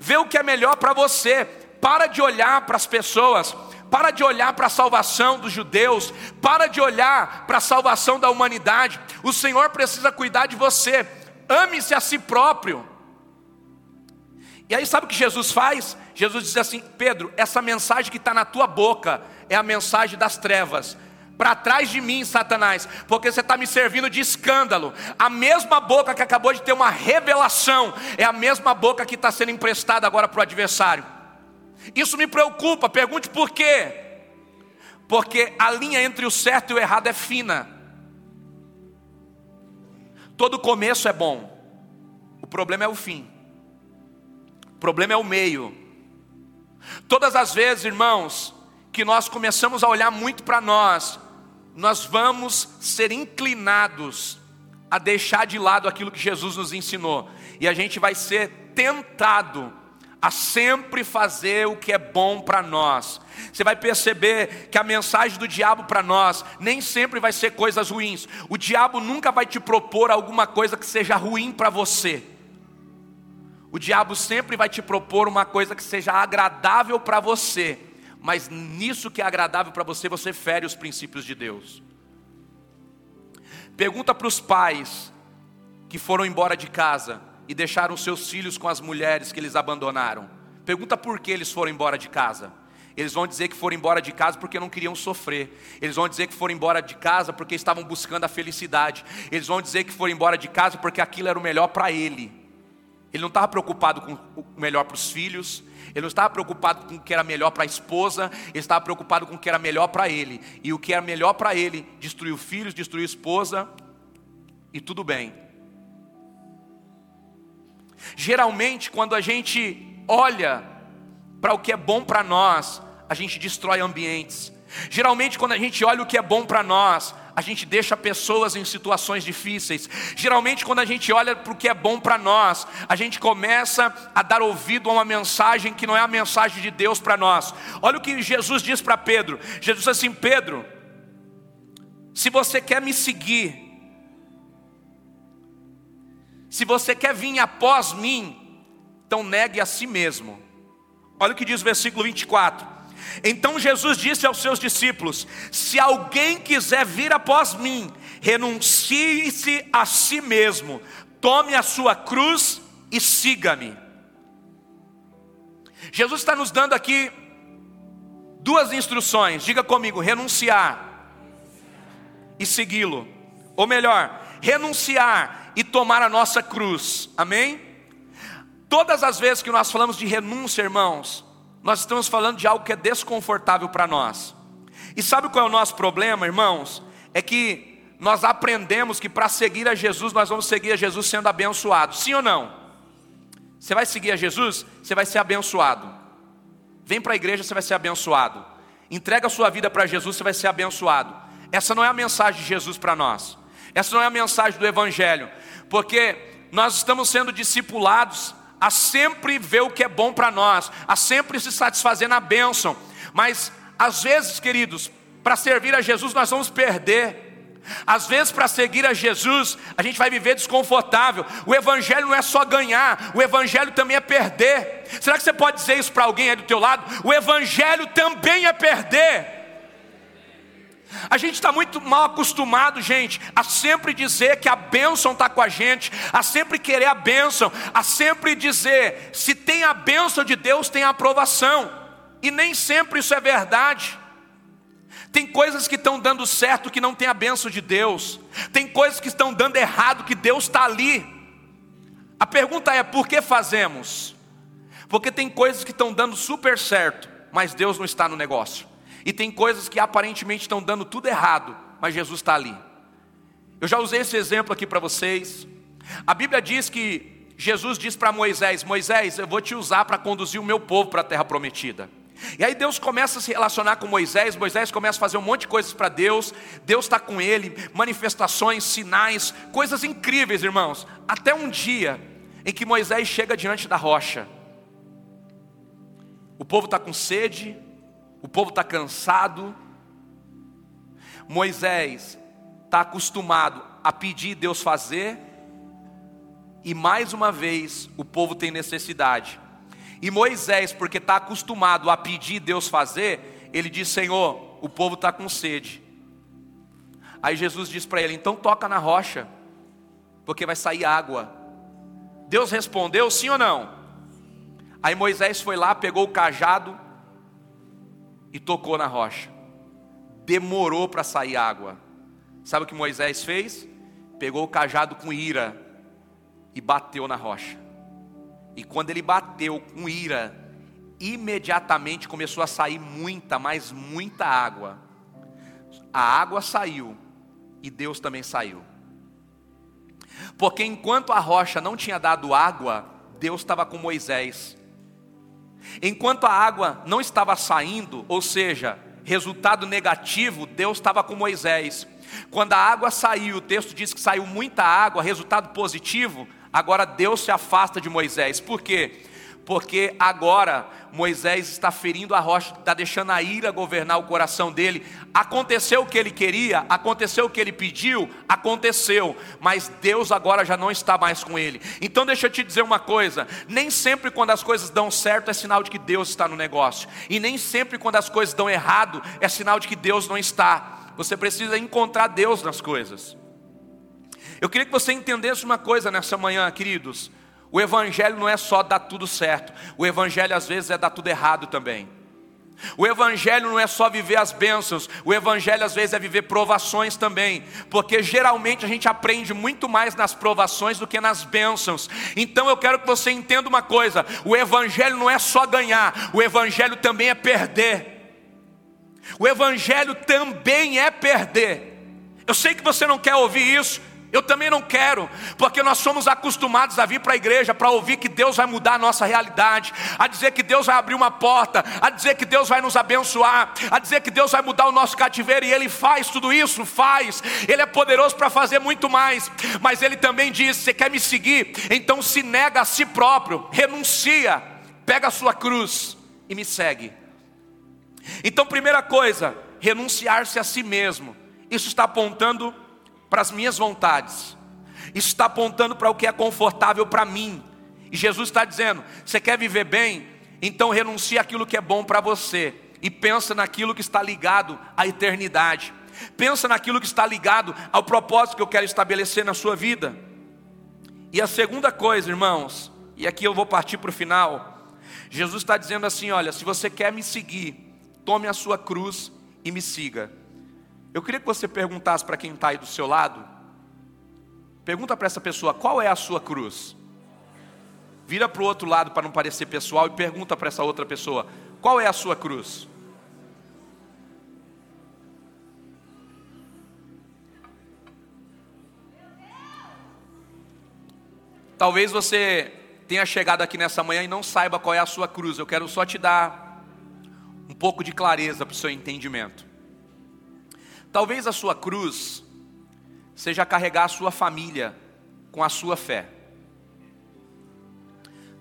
vê o que é melhor para você. Para de olhar para as pessoas, para de olhar para a salvação dos judeus, para de olhar para a salvação da humanidade. O Senhor precisa cuidar de você. Ame-se a si próprio. E aí, sabe o que Jesus faz? Jesus diz assim: Pedro, essa mensagem que está na tua boca é a mensagem das trevas para trás de mim, Satanás, porque você está me servindo de escândalo. A mesma boca que acabou de ter uma revelação, é a mesma boca que está sendo emprestada agora para o adversário. Isso me preocupa, pergunte por quê. Porque a linha entre o certo e o errado é fina. Todo começo é bom, o problema é o fim, o problema é o meio. Todas as vezes, irmãos, que nós começamos a olhar muito para nós, nós vamos ser inclinados a deixar de lado aquilo que Jesus nos ensinou, e a gente vai ser tentado a sempre fazer o que é bom para nós. Você vai perceber que a mensagem do diabo para nós nem sempre vai ser coisas ruins. O diabo nunca vai te propor alguma coisa que seja ruim para você. O diabo sempre vai te propor uma coisa que seja agradável para você, mas nisso que é agradável para você, você fere os princípios de Deus. Pergunta para os pais que foram embora de casa e deixaram seus filhos com as mulheres que eles abandonaram. Pergunta por que eles foram embora de casa. Eles vão dizer que foram embora de casa porque não queriam sofrer. Eles vão dizer que foram embora de casa porque estavam buscando a felicidade. Eles vão dizer que foram embora de casa porque aquilo era o melhor para ele. Ele não estava preocupado com o melhor para os filhos, ele não estava preocupado com o que era melhor para a esposa, ele estava preocupado com o que era melhor para ele. E o que era melhor para ele, destruiu filhos, destruiu esposa, e tudo bem. Geralmente, quando a gente olha para o que é bom para nós, a gente destrói ambientes. Geralmente, quando a gente olha o que é bom para nós, a gente deixa pessoas em situações difíceis. Geralmente, quando a gente olha para o que é bom para nós, a gente começa a dar ouvido a uma mensagem que não é a mensagem de Deus para nós. Olha o que Jesus diz para Pedro: Jesus diz assim, Pedro, se você quer me seguir, se você quer vir após mim, então negue a si mesmo. Olha o que diz o versículo 24. Então Jesus disse aos seus discípulos: Se alguém quiser vir após mim, renuncie-se a si mesmo, tome a sua cruz e siga-me. Jesus está nos dando aqui duas instruções, diga comigo: renunciar e segui-lo, ou melhor, renunciar e tomar a nossa cruz, amém? Todas as vezes que nós falamos de renúncia, irmãos, nós estamos falando de algo que é desconfortável para nós. E sabe qual é o nosso problema, irmãos? É que nós aprendemos que para seguir a Jesus, nós vamos seguir a Jesus sendo abençoados. Sim ou não? Você vai seguir a Jesus, você vai ser abençoado. Vem para a igreja, você vai ser abençoado. Entrega a sua vida para Jesus, você vai ser abençoado. Essa não é a mensagem de Jesus para nós. Essa não é a mensagem do Evangelho. Porque nós estamos sendo discipulados a sempre ver o que é bom para nós, a sempre se satisfazer na bênção. Mas às vezes, queridos, para servir a Jesus nós vamos perder. Às vezes, para seguir a Jesus, a gente vai viver desconfortável. O Evangelho não é só ganhar, o Evangelho também é perder. Será que você pode dizer isso para alguém aí do teu lado? O Evangelho também é perder. A gente está muito mal acostumado, gente, a sempre dizer que a bênção está com a gente, a sempre querer a bênção, a sempre dizer: se tem a bênção de Deus, tem a aprovação, e nem sempre isso é verdade. Tem coisas que estão dando certo que não tem a bênção de Deus, tem coisas que estão dando errado que Deus está ali. A pergunta é: por que fazemos? Porque tem coisas que estão dando super certo, mas Deus não está no negócio. E tem coisas que aparentemente estão dando tudo errado, mas Jesus está ali. Eu já usei esse exemplo aqui para vocês. A Bíblia diz que Jesus diz para Moisés: Moisés, eu vou te usar para conduzir o meu povo para a terra prometida. E aí Deus começa a se relacionar com Moisés, Moisés começa a fazer um monte de coisas para Deus, Deus está com ele, manifestações, sinais, coisas incríveis, irmãos. Até um dia em que Moisés chega diante da rocha. O povo está com sede, o povo está cansado. Moisés está acostumado a pedir Deus fazer, e mais uma vez o povo tem necessidade. E Moisés, porque está acostumado a pedir Deus fazer, ele diz: Senhor, o povo está com sede. Aí Jesus diz para ele: então toca na rocha, porque vai sair água. Deus respondeu sim ou não? Aí Moisés foi lá, pegou o cajado, e tocou na rocha. Demorou para sair água. Sabe o que Moisés fez? Pegou o cajado com ira e bateu na rocha. E quando ele bateu com ira, imediatamente começou a sair muita, mas muita água. A água saiu e Deus também saiu. Porque enquanto a rocha não tinha dado água, Deus estava com Moisés. Enquanto a água não estava saindo, ou seja, resultado negativo, Deus estava com Moisés. Quando a água saiu, o texto diz que saiu muita água, resultado positivo, agora Deus se afasta de Moisés. Por quê? Porque agora Moisés está ferindo a rocha, está deixando a ira governar o coração dele. Aconteceu o que ele queria, aconteceu o que ele pediu, aconteceu, mas Deus agora já não está mais com ele. Então deixa eu te dizer uma coisa: nem sempre quando as coisas dão certo é sinal de que Deus está no negócio, e nem sempre quando as coisas dão errado é sinal de que Deus não está. Você precisa encontrar Deus nas coisas. Eu queria que você entendesse uma coisa nessa manhã, queridos. O Evangelho não é só dar tudo certo, o Evangelho às vezes é dar tudo errado também. O Evangelho não é só viver as bênçãos, o Evangelho às vezes é viver provações também, porque geralmente a gente aprende muito mais nas provações do que nas bênçãos. Então eu quero que você entenda uma coisa: o Evangelho não é só ganhar, o Evangelho também é perder. O Evangelho também é perder. Eu sei que você não quer ouvir isso, eu também não quero, porque nós somos acostumados a vir para a igreja para ouvir que Deus vai mudar a nossa realidade, a dizer que Deus vai abrir uma porta, a dizer que Deus vai nos abençoar, a dizer que Deus vai mudar o nosso cativeiro, e Ele faz tudo isso, faz, Ele é poderoso para fazer muito mais, mas Ele também diz: você quer me seguir? Então se nega a si próprio, renuncia, pega a sua cruz e me segue. Então, primeira coisa, renunciar-se a si mesmo, isso está apontando para as minhas vontades, está apontando para o que é confortável para mim. E Jesus está dizendo: você quer viver bem? Então renuncie aquilo que é bom para você e pensa naquilo que está ligado à eternidade. Pensa naquilo que está ligado ao propósito que eu quero estabelecer na sua vida. E a segunda coisa, irmãos, e aqui eu vou partir para o final. Jesus está dizendo assim: olha, se você quer me seguir, tome a sua cruz e me siga. Eu queria que você perguntasse para quem está aí do seu lado. Pergunta para essa pessoa: qual é a sua cruz? Vira para o outro lado para não parecer pessoal e pergunta para essa outra pessoa: qual é a sua cruz? Talvez você tenha chegado aqui nessa manhã e não saiba qual é a sua cruz. Eu quero só te dar um pouco de clareza para o seu entendimento. Talvez a sua cruz seja carregar a sua família com a sua fé.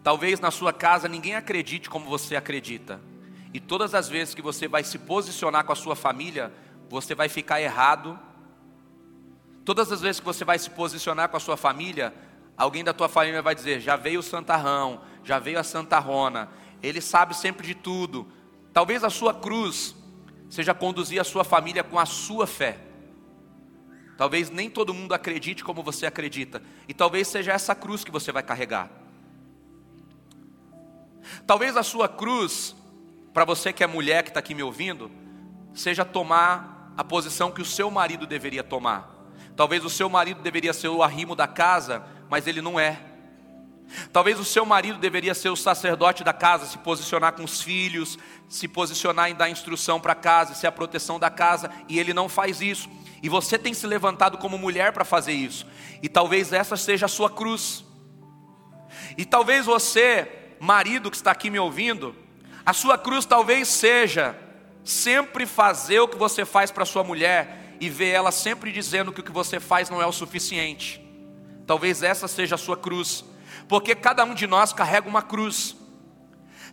Talvez na sua casa ninguém acredite como você acredita. E todas as vezes que você vai se posicionar com a sua família, você vai ficar errado. Todas as vezes que você vai se posicionar com a sua família, alguém da tua família vai dizer: já veio o santarrão, já veio a Santa Rona, ele sabe sempre de tudo. Talvez a sua cruz seja conduzir a sua família com a sua fé. Talvez nem todo mundo acredite como você acredita, e talvez seja essa cruz que você vai carregar. Talvez a sua cruz, para você que é mulher que está aqui me ouvindo, seja tomar a posição que o seu marido deveria tomar. Talvez o seu marido deveria ser o arrimo da casa, mas ele não é. Talvez o seu marido deveria ser o sacerdote da casa, se posicionar com os filhos, se posicionar em dar instrução para a casa, ser a proteção da casa, e ele não faz isso. E você tem se levantado como mulher para fazer isso. E talvez essa seja a sua cruz. E talvez você, marido que está aqui me ouvindo, a sua cruz talvez seja sempre fazer o que você faz para sua mulher e ver ela sempre dizendo que o que você faz não é o suficiente. Talvez essa seja a sua cruz porque cada um de nós carrega uma cruz.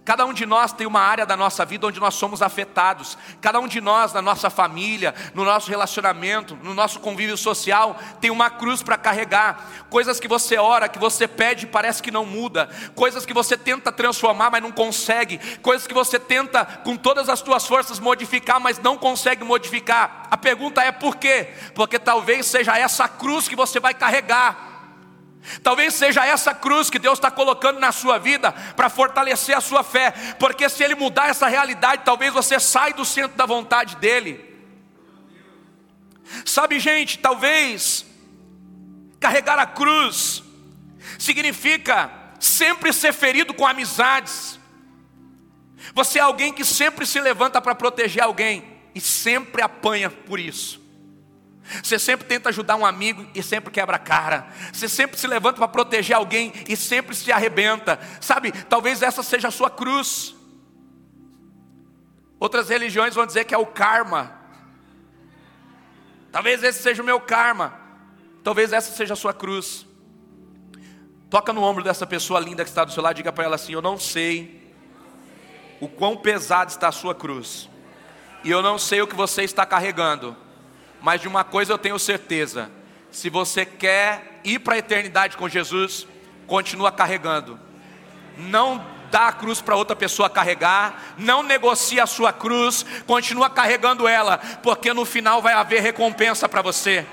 Cada um de nós tem uma área da nossa vida onde nós somos afetados. Cada um de nós, na nossa família, no nosso relacionamento, no nosso convívio social, tem uma cruz para carregar. Coisas que você ora, que você pede, parece que não muda. Coisas que você tenta transformar, mas não consegue. Coisas que você tenta com todas as suas forças modificar, mas não consegue modificar. A pergunta é por quê? Porque talvez seja essa cruz que você vai carregar. Talvez seja essa cruz que Deus está colocando na sua vida para fortalecer a sua fé, porque se Ele mudar essa realidade, talvez você saia do centro da vontade dEle. Sabe, gente, talvez carregar a cruz significa sempre ser ferido com amizades. Você é alguém que sempre se levanta para proteger alguém e sempre apanha por isso. Você sempre tenta ajudar um amigo e sempre quebra a cara. Você sempre se levanta para proteger alguém e sempre se arrebenta. Sabe, talvez essa seja a sua cruz. Outras religiões vão dizer que é o karma. Talvez esse seja o meu karma. Talvez essa seja a sua cruz. Toca no ombro dessa pessoa linda que está do seu lado, diga para ela assim: Eu não sei o quão pesado está a sua cruz, e eu não sei o que você está carregando, mas de uma coisa eu tenho certeza: se você quer ir para a eternidade com Jesus, continua carregando. Não dá a cruz para outra pessoa carregar, não negocia a sua cruz, continua carregando ela, porque no final vai haver recompensa para você.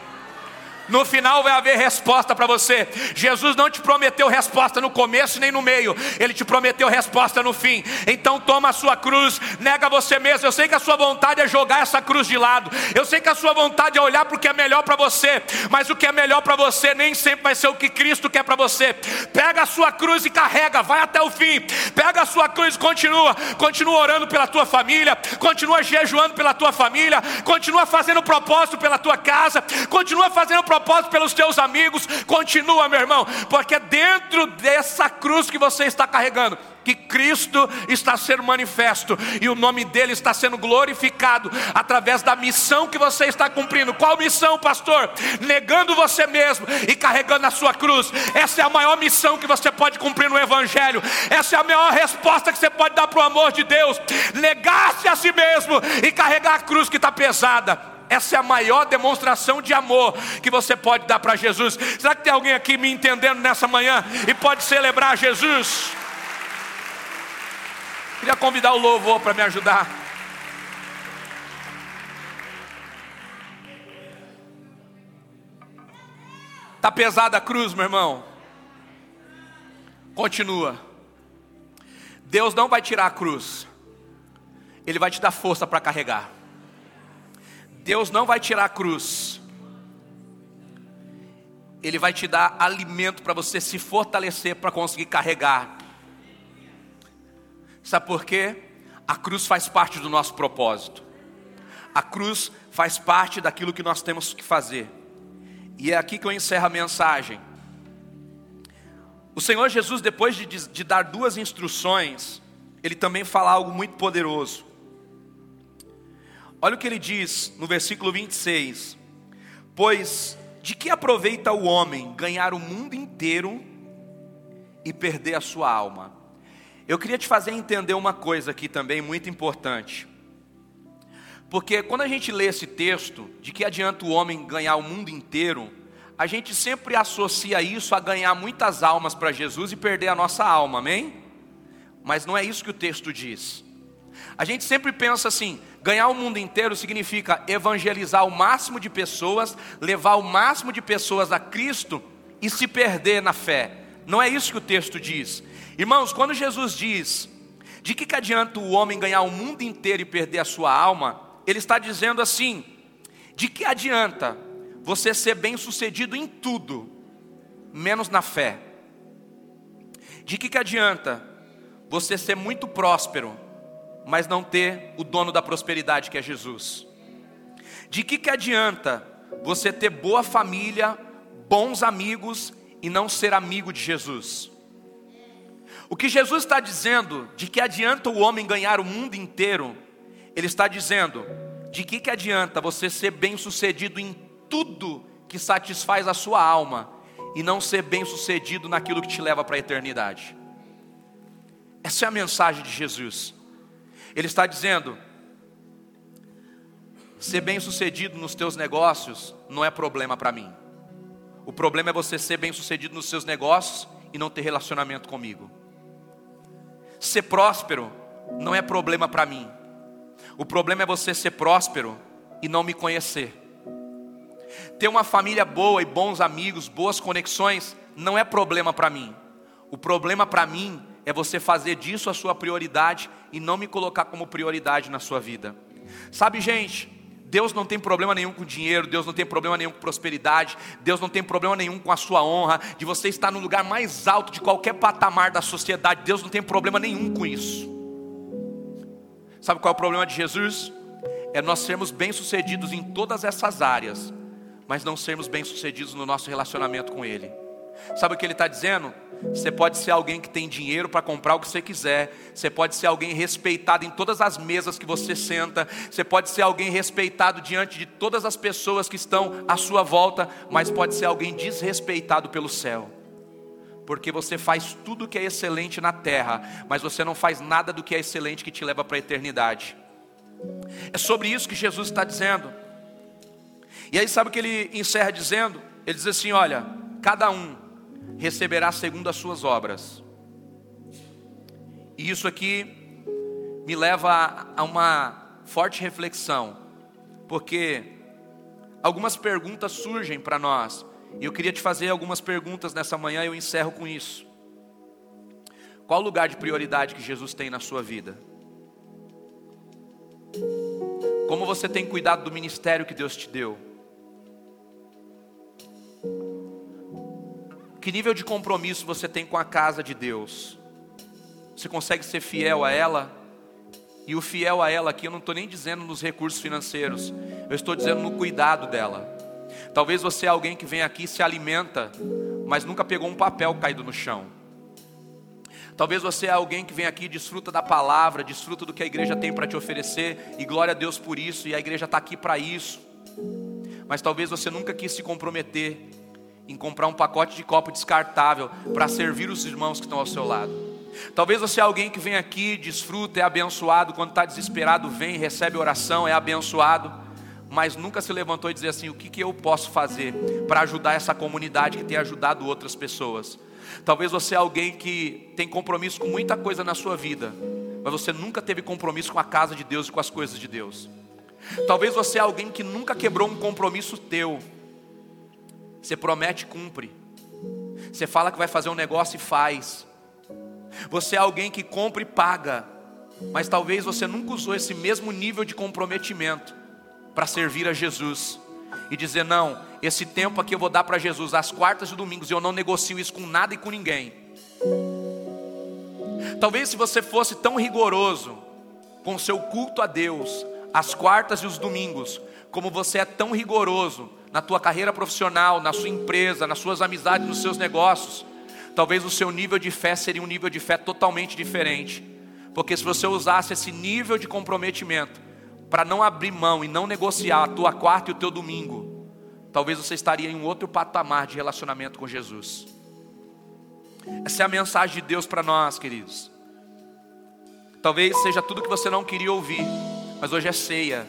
No final vai haver resposta para você. Jesus não te prometeu resposta no começo nem no meio, ele te prometeu resposta no fim. Então toma a sua cruz, nega você mesmo. Eu sei que a sua vontade é jogar essa cruz de lado. Eu sei que a sua vontade é olhar para o que é melhor para você, mas o que é melhor para você nem sempre vai ser o que Cristo quer para você. Pega a sua cruz e carrega, vai até o fim. Pega a sua cruz e continua, continua orando pela tua família, continua jejuando pela tua família, continua fazendo propósito pela tua casa, continua fazendo propósito propósito pelos teus amigos, continua, meu irmão, porque é dentro dessa cruz que você está carregando, que Cristo está sendo manifesto e o nome dele está sendo glorificado através da missão que você está cumprindo. Qual missão, pastor? Negando você mesmo e carregando a sua cruz. Essa é a maior missão que você pode cumprir no Evangelho. Essa é a maior resposta que você pode dar para o amor de Deus. Negar-se a si mesmo e carregar a cruz que está pesada. Essa é a maior demonstração de amor que você pode dar para Jesus. Será que tem alguém aqui me entendendo nessa manhã e pode celebrar Jesus? Queria convidar o louvor para me ajudar. Está pesada a cruz, meu irmão? Continua. Deus não vai tirar a cruz, Ele vai te dar força para carregar. Deus não vai tirar a cruz, Ele vai te dar alimento para você se fortalecer para conseguir carregar. Sabe por quê? A cruz faz parte do nosso propósito, a cruz faz parte daquilo que nós temos que fazer, e é aqui que eu encerro a mensagem. O Senhor Jesus, depois de, de dar duas instruções, Ele também fala algo muito poderoso. Olha o que ele diz no versículo 26: Pois de que aproveita o homem ganhar o mundo inteiro e perder a sua alma? Eu queria te fazer entender uma coisa aqui também muito importante. Porque quando a gente lê esse texto, de que adianta o homem ganhar o mundo inteiro, a gente sempre associa isso a ganhar muitas almas para Jesus e perder a nossa alma, amém? Mas não é isso que o texto diz. A gente sempre pensa assim: ganhar o mundo inteiro significa evangelizar o máximo de pessoas, levar o máximo de pessoas a Cristo e se perder na fé. Não é isso que o texto diz. Irmãos, quando Jesus diz: de que, que adianta o homem ganhar o mundo inteiro e perder a sua alma? Ele está dizendo assim: de que adianta você ser bem sucedido em tudo, menos na fé? De que, que adianta você ser muito próspero? Mas não ter o dono da prosperidade que é Jesus? De que, que adianta você ter boa família, bons amigos e não ser amigo de Jesus? O que Jesus está dizendo de que adianta o homem ganhar o mundo inteiro, ele está dizendo de que, que adianta você ser bem sucedido em tudo que satisfaz a sua alma e não ser bem sucedido naquilo que te leva para a eternidade. Essa é a mensagem de Jesus. Ele está dizendo: ser bem sucedido nos teus negócios não é problema para mim. O problema é você ser bem sucedido nos seus negócios e não ter relacionamento comigo. Ser próspero não é problema para mim. O problema é você ser próspero e não me conhecer. Ter uma família boa e bons amigos, boas conexões, não é problema para mim. O problema para mim é você fazer disso a sua prioridade e não me colocar como prioridade na sua vida. Sabe, gente, Deus não tem problema nenhum com dinheiro, Deus não tem problema nenhum com prosperidade, Deus não tem problema nenhum com a sua honra, de você estar no lugar mais alto de qualquer patamar da sociedade, Deus não tem problema nenhum com isso. Sabe qual é o problema de Jesus? É nós sermos bem-sucedidos em todas essas áreas, mas não sermos bem-sucedidos no nosso relacionamento com Ele. Sabe o que ele está dizendo? Você pode ser alguém que tem dinheiro para comprar o que você quiser. Você pode ser alguém respeitado em todas as mesas que você senta. Você pode ser alguém respeitado diante de todas as pessoas que estão à sua volta. Mas pode ser alguém desrespeitado pelo céu. Porque você faz tudo que é excelente na terra, mas você não faz nada do que é excelente que te leva para a eternidade. É sobre isso que Jesus está dizendo. E aí, sabe o que ele encerra dizendo? Ele diz assim: Olha, cada um receberá segundo as suas obras. E isso aqui me leva a uma forte reflexão, porque algumas perguntas surgem para nós, e eu queria te fazer algumas perguntas nessa manhã e eu encerro com isso. Qual o lugar de prioridade que Jesus tem na sua vida? Como você tem cuidado do ministério que Deus te deu? Que nível de compromisso você tem com a casa de Deus? Você consegue ser fiel a ela? E o fiel a ela aqui, eu não estou nem dizendo nos recursos financeiros, eu estou dizendo no cuidado dela. Talvez você é alguém que vem aqui e se alimenta, mas nunca pegou um papel caído no chão. Talvez você é alguém que vem aqui e desfruta da palavra, desfruta do que a igreja tem para te oferecer, e glória a Deus por isso, e a igreja está aqui para isso. Mas talvez você nunca quis se comprometer em comprar um pacote de copo descartável para servir os irmãos que estão ao seu lado. Talvez você é alguém que vem aqui, desfruta, é abençoado, quando está desesperado, vem, recebe oração, é abençoado, mas nunca se levantou e dizer assim: o que, que eu posso fazer para ajudar essa comunidade que tem ajudado outras pessoas? Talvez você é alguém que tem compromisso com muita coisa na sua vida, mas você nunca teve compromisso com a casa de Deus e com as coisas de Deus. Talvez você é alguém que nunca quebrou um compromisso teu, você promete, cumpre. Você fala que vai fazer um negócio e faz. Você é alguém que compra e paga. Mas talvez você nunca usou esse mesmo nível de comprometimento para servir a Jesus e dizer: não, esse tempo aqui eu vou dar para Jesus às quartas e domingos, e eu não negocio isso com nada e com ninguém. Talvez se você fosse tão rigoroso com seu culto a Deus, às quartas e os domingos, como você é tão rigoroso na tua carreira profissional, na sua empresa, nas suas amizades, nos seus negócios, talvez o seu nível de fé seria um nível de fé totalmente diferente. Porque se você usasse esse nível de comprometimento para não abrir mão e não negociar a tua quarta e o teu domingo, talvez você estaria em um outro patamar de relacionamento com Jesus. Essa é a mensagem de Deus para nós, queridos. Talvez seja tudo que você não queria ouvir, mas hoje é ceia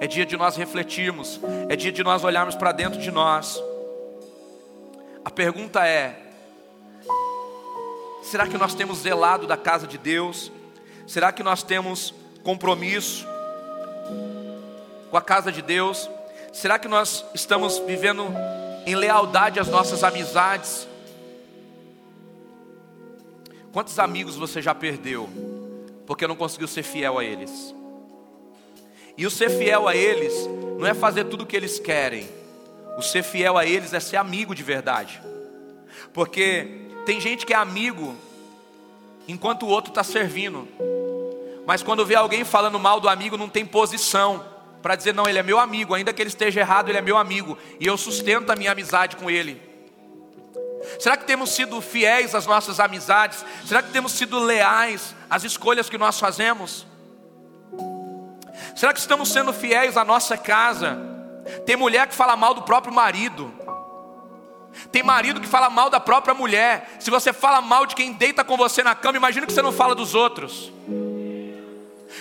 é dia de nós refletirmos, é dia de nós olharmos para dentro de nós. A pergunta é: será que nós temos zelado da casa de Deus? Será que nós temos compromisso com a casa de Deus? Será que nós estamos vivendo em lealdade às nossas amizades? Quantos amigos você já perdeu porque não conseguiu ser fiel a eles? E o ser fiel a eles não é fazer tudo o que eles querem. O ser fiel a eles é ser amigo de verdade. Porque tem gente que é amigo enquanto o outro está servindo. Mas quando vê alguém falando mal do amigo, não tem posição para dizer, não, ele é meu amigo, ainda que ele esteja errado, ele é meu amigo. E eu sustento a minha amizade com ele. Será que temos sido fiéis às nossas amizades? Será que temos sido leais às escolhas que nós fazemos? Será que estamos sendo fiéis à nossa casa? Tem mulher que fala mal do próprio marido. Tem marido que fala mal da própria mulher. Se você fala mal de quem deita com você na cama, imagina que você não fala dos outros.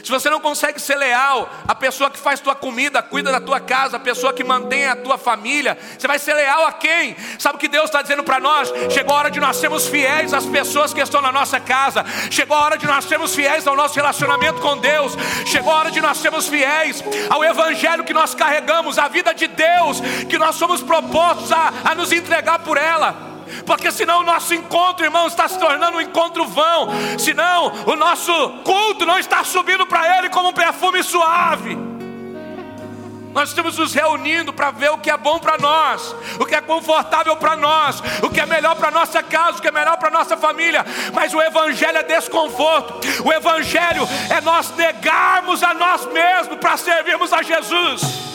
Se você não consegue ser leal à pessoa que faz tua comida, cuida da tua casa, a pessoa que mantém a tua família, você vai ser leal a quem? Sabe o que Deus está dizendo para nós? Chegou a hora de nós sermos fiéis às pessoas que estão na nossa casa. Chegou a hora de nós sermos fiéis ao nosso relacionamento com Deus. Chegou a hora de nós sermos fiéis ao Evangelho que nós carregamos, à vida de Deus que nós somos propostos a, a nos entregar por ela porque senão o nosso encontro, irmão, está se tornando um encontro vão, senão o nosso culto não está subindo para Ele como um perfume suave. Nós estamos nos reunindo para ver o que é bom para nós, o que é confortável para nós, o que é melhor para nossa casa, o que é melhor para nossa família. Mas o Evangelho é desconforto, o Evangelho é nós negarmos a nós mesmos para servirmos a Jesus.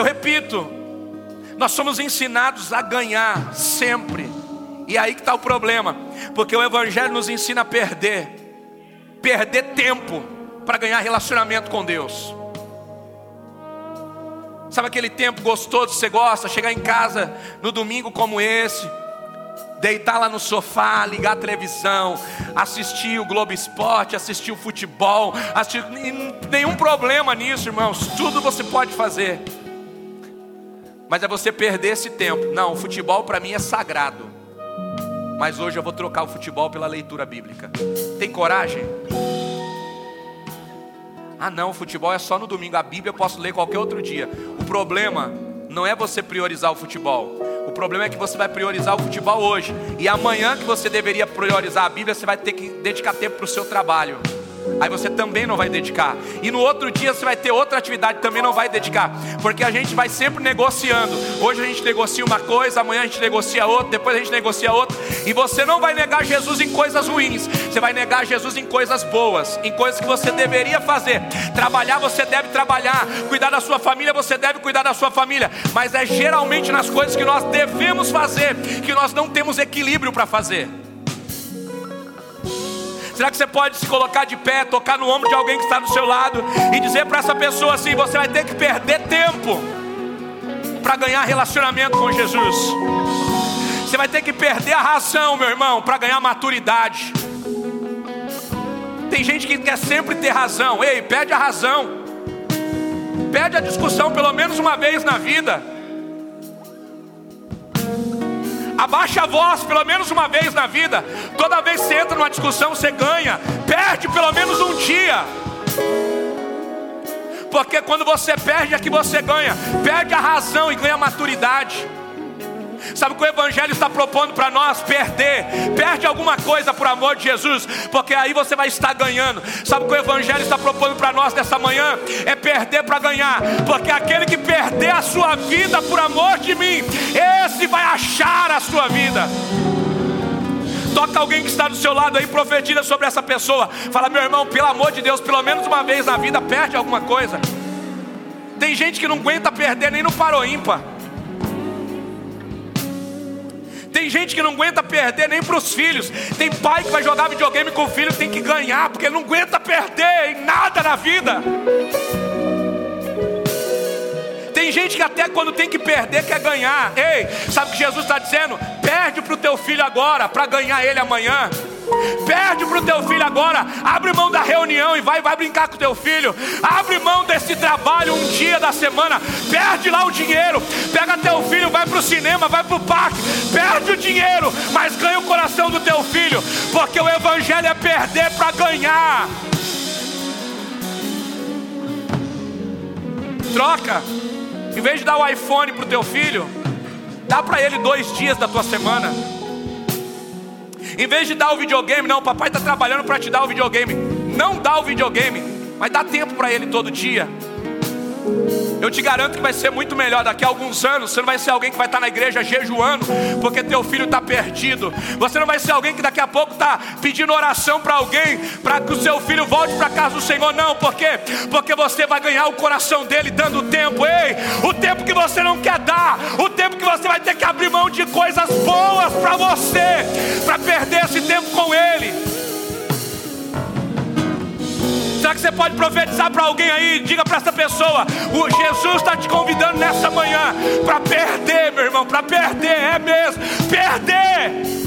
Eu repito, nós somos ensinados a ganhar sempre. E aí que está o problema, porque o Evangelho nos ensina a perder, perder tempo para ganhar relacionamento com Deus. Sabe aquele tempo gostoso que você gosta? Chegar em casa no domingo como esse, deitar lá no sofá, ligar a televisão, assistir o Globo Esporte, assistir o futebol, assistir... nenhum problema nisso, irmãos. Tudo você pode fazer. Mas é você perder esse tempo. Não, o futebol para mim é sagrado. Mas hoje eu vou trocar o futebol pela leitura bíblica. Tem coragem? Ah, não, o futebol é só no domingo. A Bíblia eu posso ler qualquer outro dia. O problema não é você priorizar o futebol. O problema é que você vai priorizar o futebol hoje. E amanhã que você deveria priorizar a Bíblia, você vai ter que dedicar tempo para o seu trabalho aí você também não vai dedicar. E no outro dia você vai ter outra atividade, também não vai dedicar, porque a gente vai sempre negociando. Hoje a gente negocia uma coisa, amanhã a gente negocia outra, depois a gente negocia outra, e você não vai negar Jesus em coisas ruins, você vai negar Jesus em coisas boas, em coisas que você deveria fazer. Trabalhar você deve trabalhar, cuidar da sua família você deve cuidar da sua família, mas é geralmente nas coisas que nós devemos fazer que nós não temos equilíbrio para fazer. Será que você pode se colocar de pé, tocar no ombro de alguém que está do seu lado e dizer para essa pessoa assim: você vai ter que perder tempo para ganhar relacionamento com Jesus? Você vai ter que perder a razão, meu irmão, para ganhar maturidade. Tem gente que quer sempre ter razão. Ei, pede a razão. Pede a discussão pelo menos uma vez na vida. Abaixa a voz pelo menos uma vez na vida. Toda vez que você entra numa discussão, você ganha. Perde pelo menos um dia. Porque quando você perde é que você ganha. Perde a razão e ganha maturidade. Sabe o que o Evangelho está propondo para nós? Perder. Perde alguma coisa por amor de Jesus, porque aí você vai estar ganhando. Sabe o que o Evangelho está propondo para nós nessa manhã? É perder para ganhar, porque aquele que perder a sua vida por amor de mim, esse vai achar a sua vida. Toca alguém que está do seu lado aí, profetiza sobre essa pessoa. Fala, meu irmão, pelo amor de Deus, pelo menos uma vez na vida, perde alguma coisa. Tem gente que não aguenta perder nem no paroímpa. Tem gente que não aguenta perder nem para os filhos. Tem pai que vai jogar videogame com o filho, tem que ganhar, porque ele não aguenta perder em nada na vida. Gente que até quando tem que perder quer ganhar. Ei, sabe o que Jesus está dizendo? Perde para o teu filho agora para ganhar ele amanhã. Perde para o teu filho agora. Abre mão da reunião e vai, vai brincar com o teu filho. Abre mão desse trabalho um dia da semana. Perde lá o dinheiro. Pega teu filho, vai para o cinema, vai para o parque. Perde o dinheiro, mas ganha o coração do teu filho. Porque o evangelho é perder para ganhar. Troca. Em vez de dar o iPhone para o teu filho, dá para ele dois dias da tua semana. Em vez de dar o videogame, não, o papai está trabalhando para te dar o videogame. Não dá o videogame, mas dá tempo para ele todo dia. Eu te garanto que vai ser muito melhor daqui a alguns anos. Você não vai ser alguém que vai estar na igreja jejuando porque teu filho está perdido. Você não vai ser alguém que daqui a pouco está pedindo oração para alguém para que o seu filho volte para casa do Senhor. Não, por quê? Porque você vai ganhar o coração dele dando tempo. Ei, o tempo que você não quer dar, o tempo que você vai ter que abrir mão de coisas boas para você, para perder esse tempo com ele. Que você pode profetizar para alguém aí? Diga para essa pessoa: o Jesus está te convidando nessa manhã para perder, meu irmão, para perder, é mesmo, perder.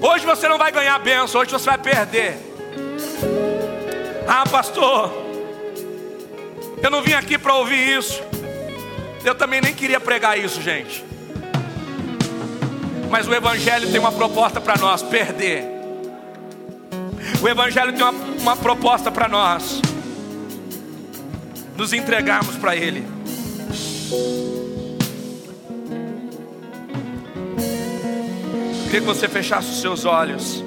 Hoje você não vai ganhar bênção, hoje você vai perder. Ah, pastor, eu não vim aqui para ouvir isso. Eu também nem queria pregar isso, gente. Mas o Evangelho tem uma proposta para nós: perder. O Evangelho tem uma, uma proposta para nós: nos entregarmos para Ele. Eu queria que você fechasse os seus olhos.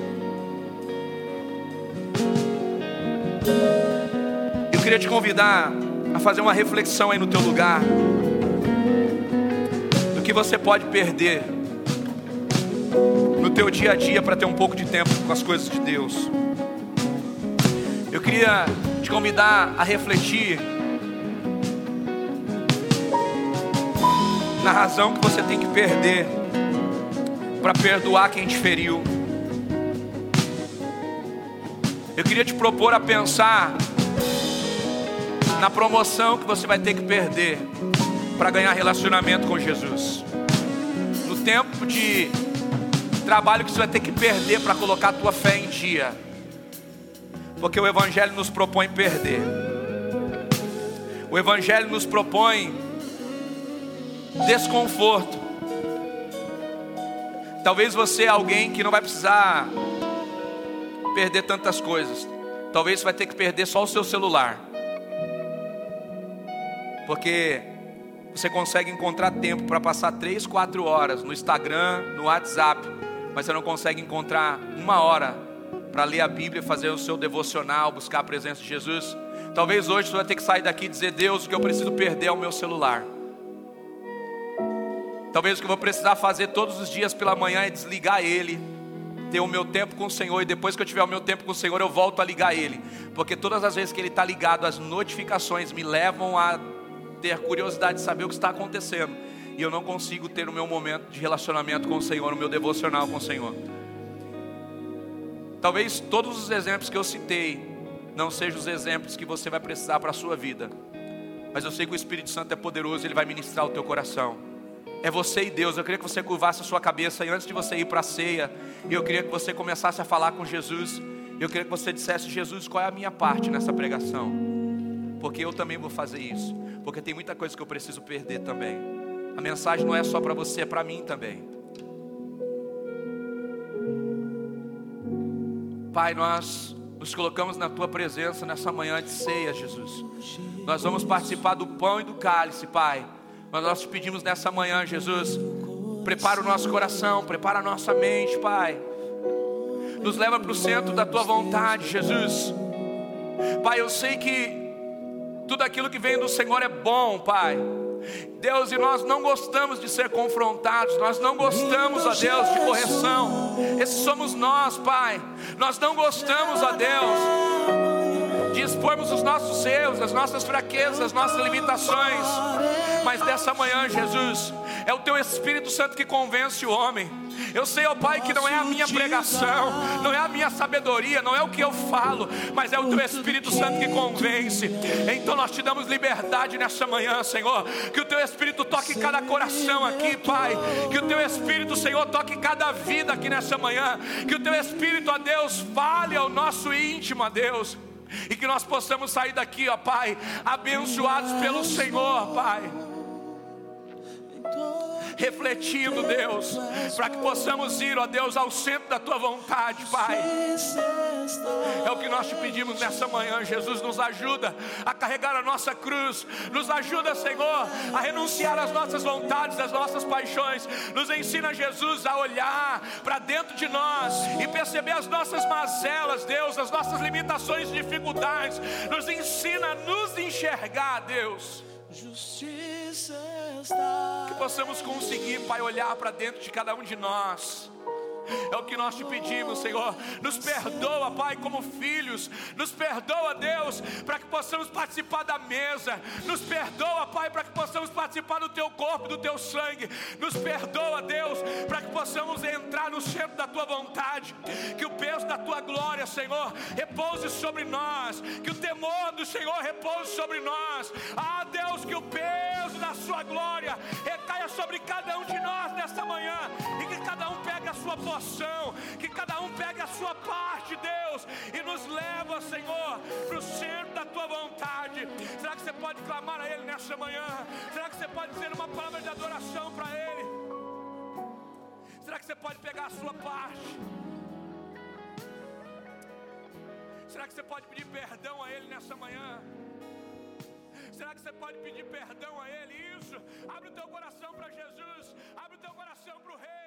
Eu queria te convidar a fazer uma reflexão aí no teu lugar. Do que você pode perder no teu dia a dia para ter um pouco de tempo com as coisas de Deus. Queria te convidar a refletir na razão que você tem que perder para perdoar quem te feriu. Eu queria te propor a pensar na promoção que você vai ter que perder para ganhar relacionamento com Jesus. No tempo de trabalho que você vai ter que perder para colocar a tua fé em dia. Porque o evangelho nos propõe perder. O evangelho nos propõe desconforto. Talvez você é alguém que não vai precisar perder tantas coisas. Talvez você vai ter que perder só o seu celular. Porque você consegue encontrar tempo para passar três, quatro horas no Instagram, no WhatsApp, mas você não consegue encontrar uma hora para ler a Bíblia, fazer o seu devocional, buscar a presença de Jesus. Talvez hoje você vai ter que sair daqui e dizer: Deus, o que eu preciso perder é o meu celular. Talvez o que eu vou precisar fazer todos os dias pela manhã é desligar ele, ter o meu tempo com o Senhor, e depois que eu tiver o meu tempo com o Senhor, eu volto a ligar ele, porque todas as vezes que ele está ligado, as notificações me levam a ter curiosidade de saber o que está acontecendo, e eu não consigo ter o meu momento de relacionamento com o Senhor, o meu devocional com o Senhor. Talvez todos os exemplos que eu citei não sejam os exemplos que você vai precisar para a sua vida, mas eu sei que o Espírito Santo é poderoso, ele vai ministrar o teu coração. É você e Deus. Eu queria que você curvasse a sua cabeça e antes de você ir para a ceia, eu queria que você começasse a falar com Jesus. Eu queria que você dissesse: Jesus, qual é a minha parte nessa pregação? Porque eu também vou fazer isso. Porque tem muita coisa que eu preciso perder também. A mensagem não é só para você, é para mim também. Pai, nós nos colocamos na tua presença nessa manhã de ceia, Jesus. Nós vamos participar do pão e do cálice, Pai. Mas nós te pedimos nessa manhã, Jesus, prepara o nosso coração, prepara a nossa mente, Pai. Nos leva para o centro da tua vontade, Jesus. Pai, eu sei que tudo aquilo que vem do Senhor é bom, Pai. Deus, e nós não gostamos de ser confrontados, nós não gostamos, a Deus, de correção. Esses somos nós, Pai. Nós não gostamos, a Deus, de expormos os nossos erros, as nossas fraquezas, as nossas limitações. Mas dessa manhã, Jesus, é o teu Espírito Santo que convence o homem. Eu sei, ó Pai, que não é a minha pregação, não é a minha sabedoria, não é o que eu falo, mas é o teu Espírito Santo que convence. Então nós te damos liberdade nessa manhã, Senhor. Que o teu Espírito toque cada coração aqui, Pai. Que o teu Espírito, Senhor, toque cada vida aqui nessa manhã. Que o teu Espírito, ó Deus, fale ao nosso íntimo, ó Deus. E que nós possamos sair daqui, ó Pai, abençoados pelo Senhor, Pai refletindo, Deus, para que possamos ir, ó Deus, ao centro da tua vontade, Pai. É o que nós te pedimos nessa manhã, Jesus, nos ajuda a carregar a nossa cruz, nos ajuda, Senhor, a renunciar às nossas vontades, às nossas paixões, nos ensina, Jesus, a olhar para dentro de nós e perceber as nossas mazelas, Deus, as nossas limitações e dificuldades, nos ensina a nos enxergar, Deus. Que possamos conseguir, Pai, olhar para dentro de cada um de nós é o que nós te pedimos, Senhor. Nos perdoa, Pai, como filhos. Nos perdoa, Deus, para que possamos participar da mesa. Nos perdoa, Pai, para que possamos participar do teu corpo, do teu sangue. Nos perdoa, Deus, para que possamos entrar no centro da tua vontade. Que o peso da tua glória, Senhor, repouse sobre nós. Que o temor do Senhor repouse sobre nós. Ah, Deus, que o peso da sua glória recaia sobre cada um de nós nesta manhã. E que cada um pegue a sua porção que cada um pegue a sua parte, Deus, e nos leva, Senhor, para o centro da tua vontade. Será que você pode clamar a Ele nessa manhã? Será que você pode dizer uma palavra de adoração para Ele? Será que você pode pegar a sua parte? Será que você pode pedir perdão a Ele nessa manhã? Será que você pode pedir perdão a Ele? Isso. Abre o teu coração para Jesus. Abre o teu coração para o Rei.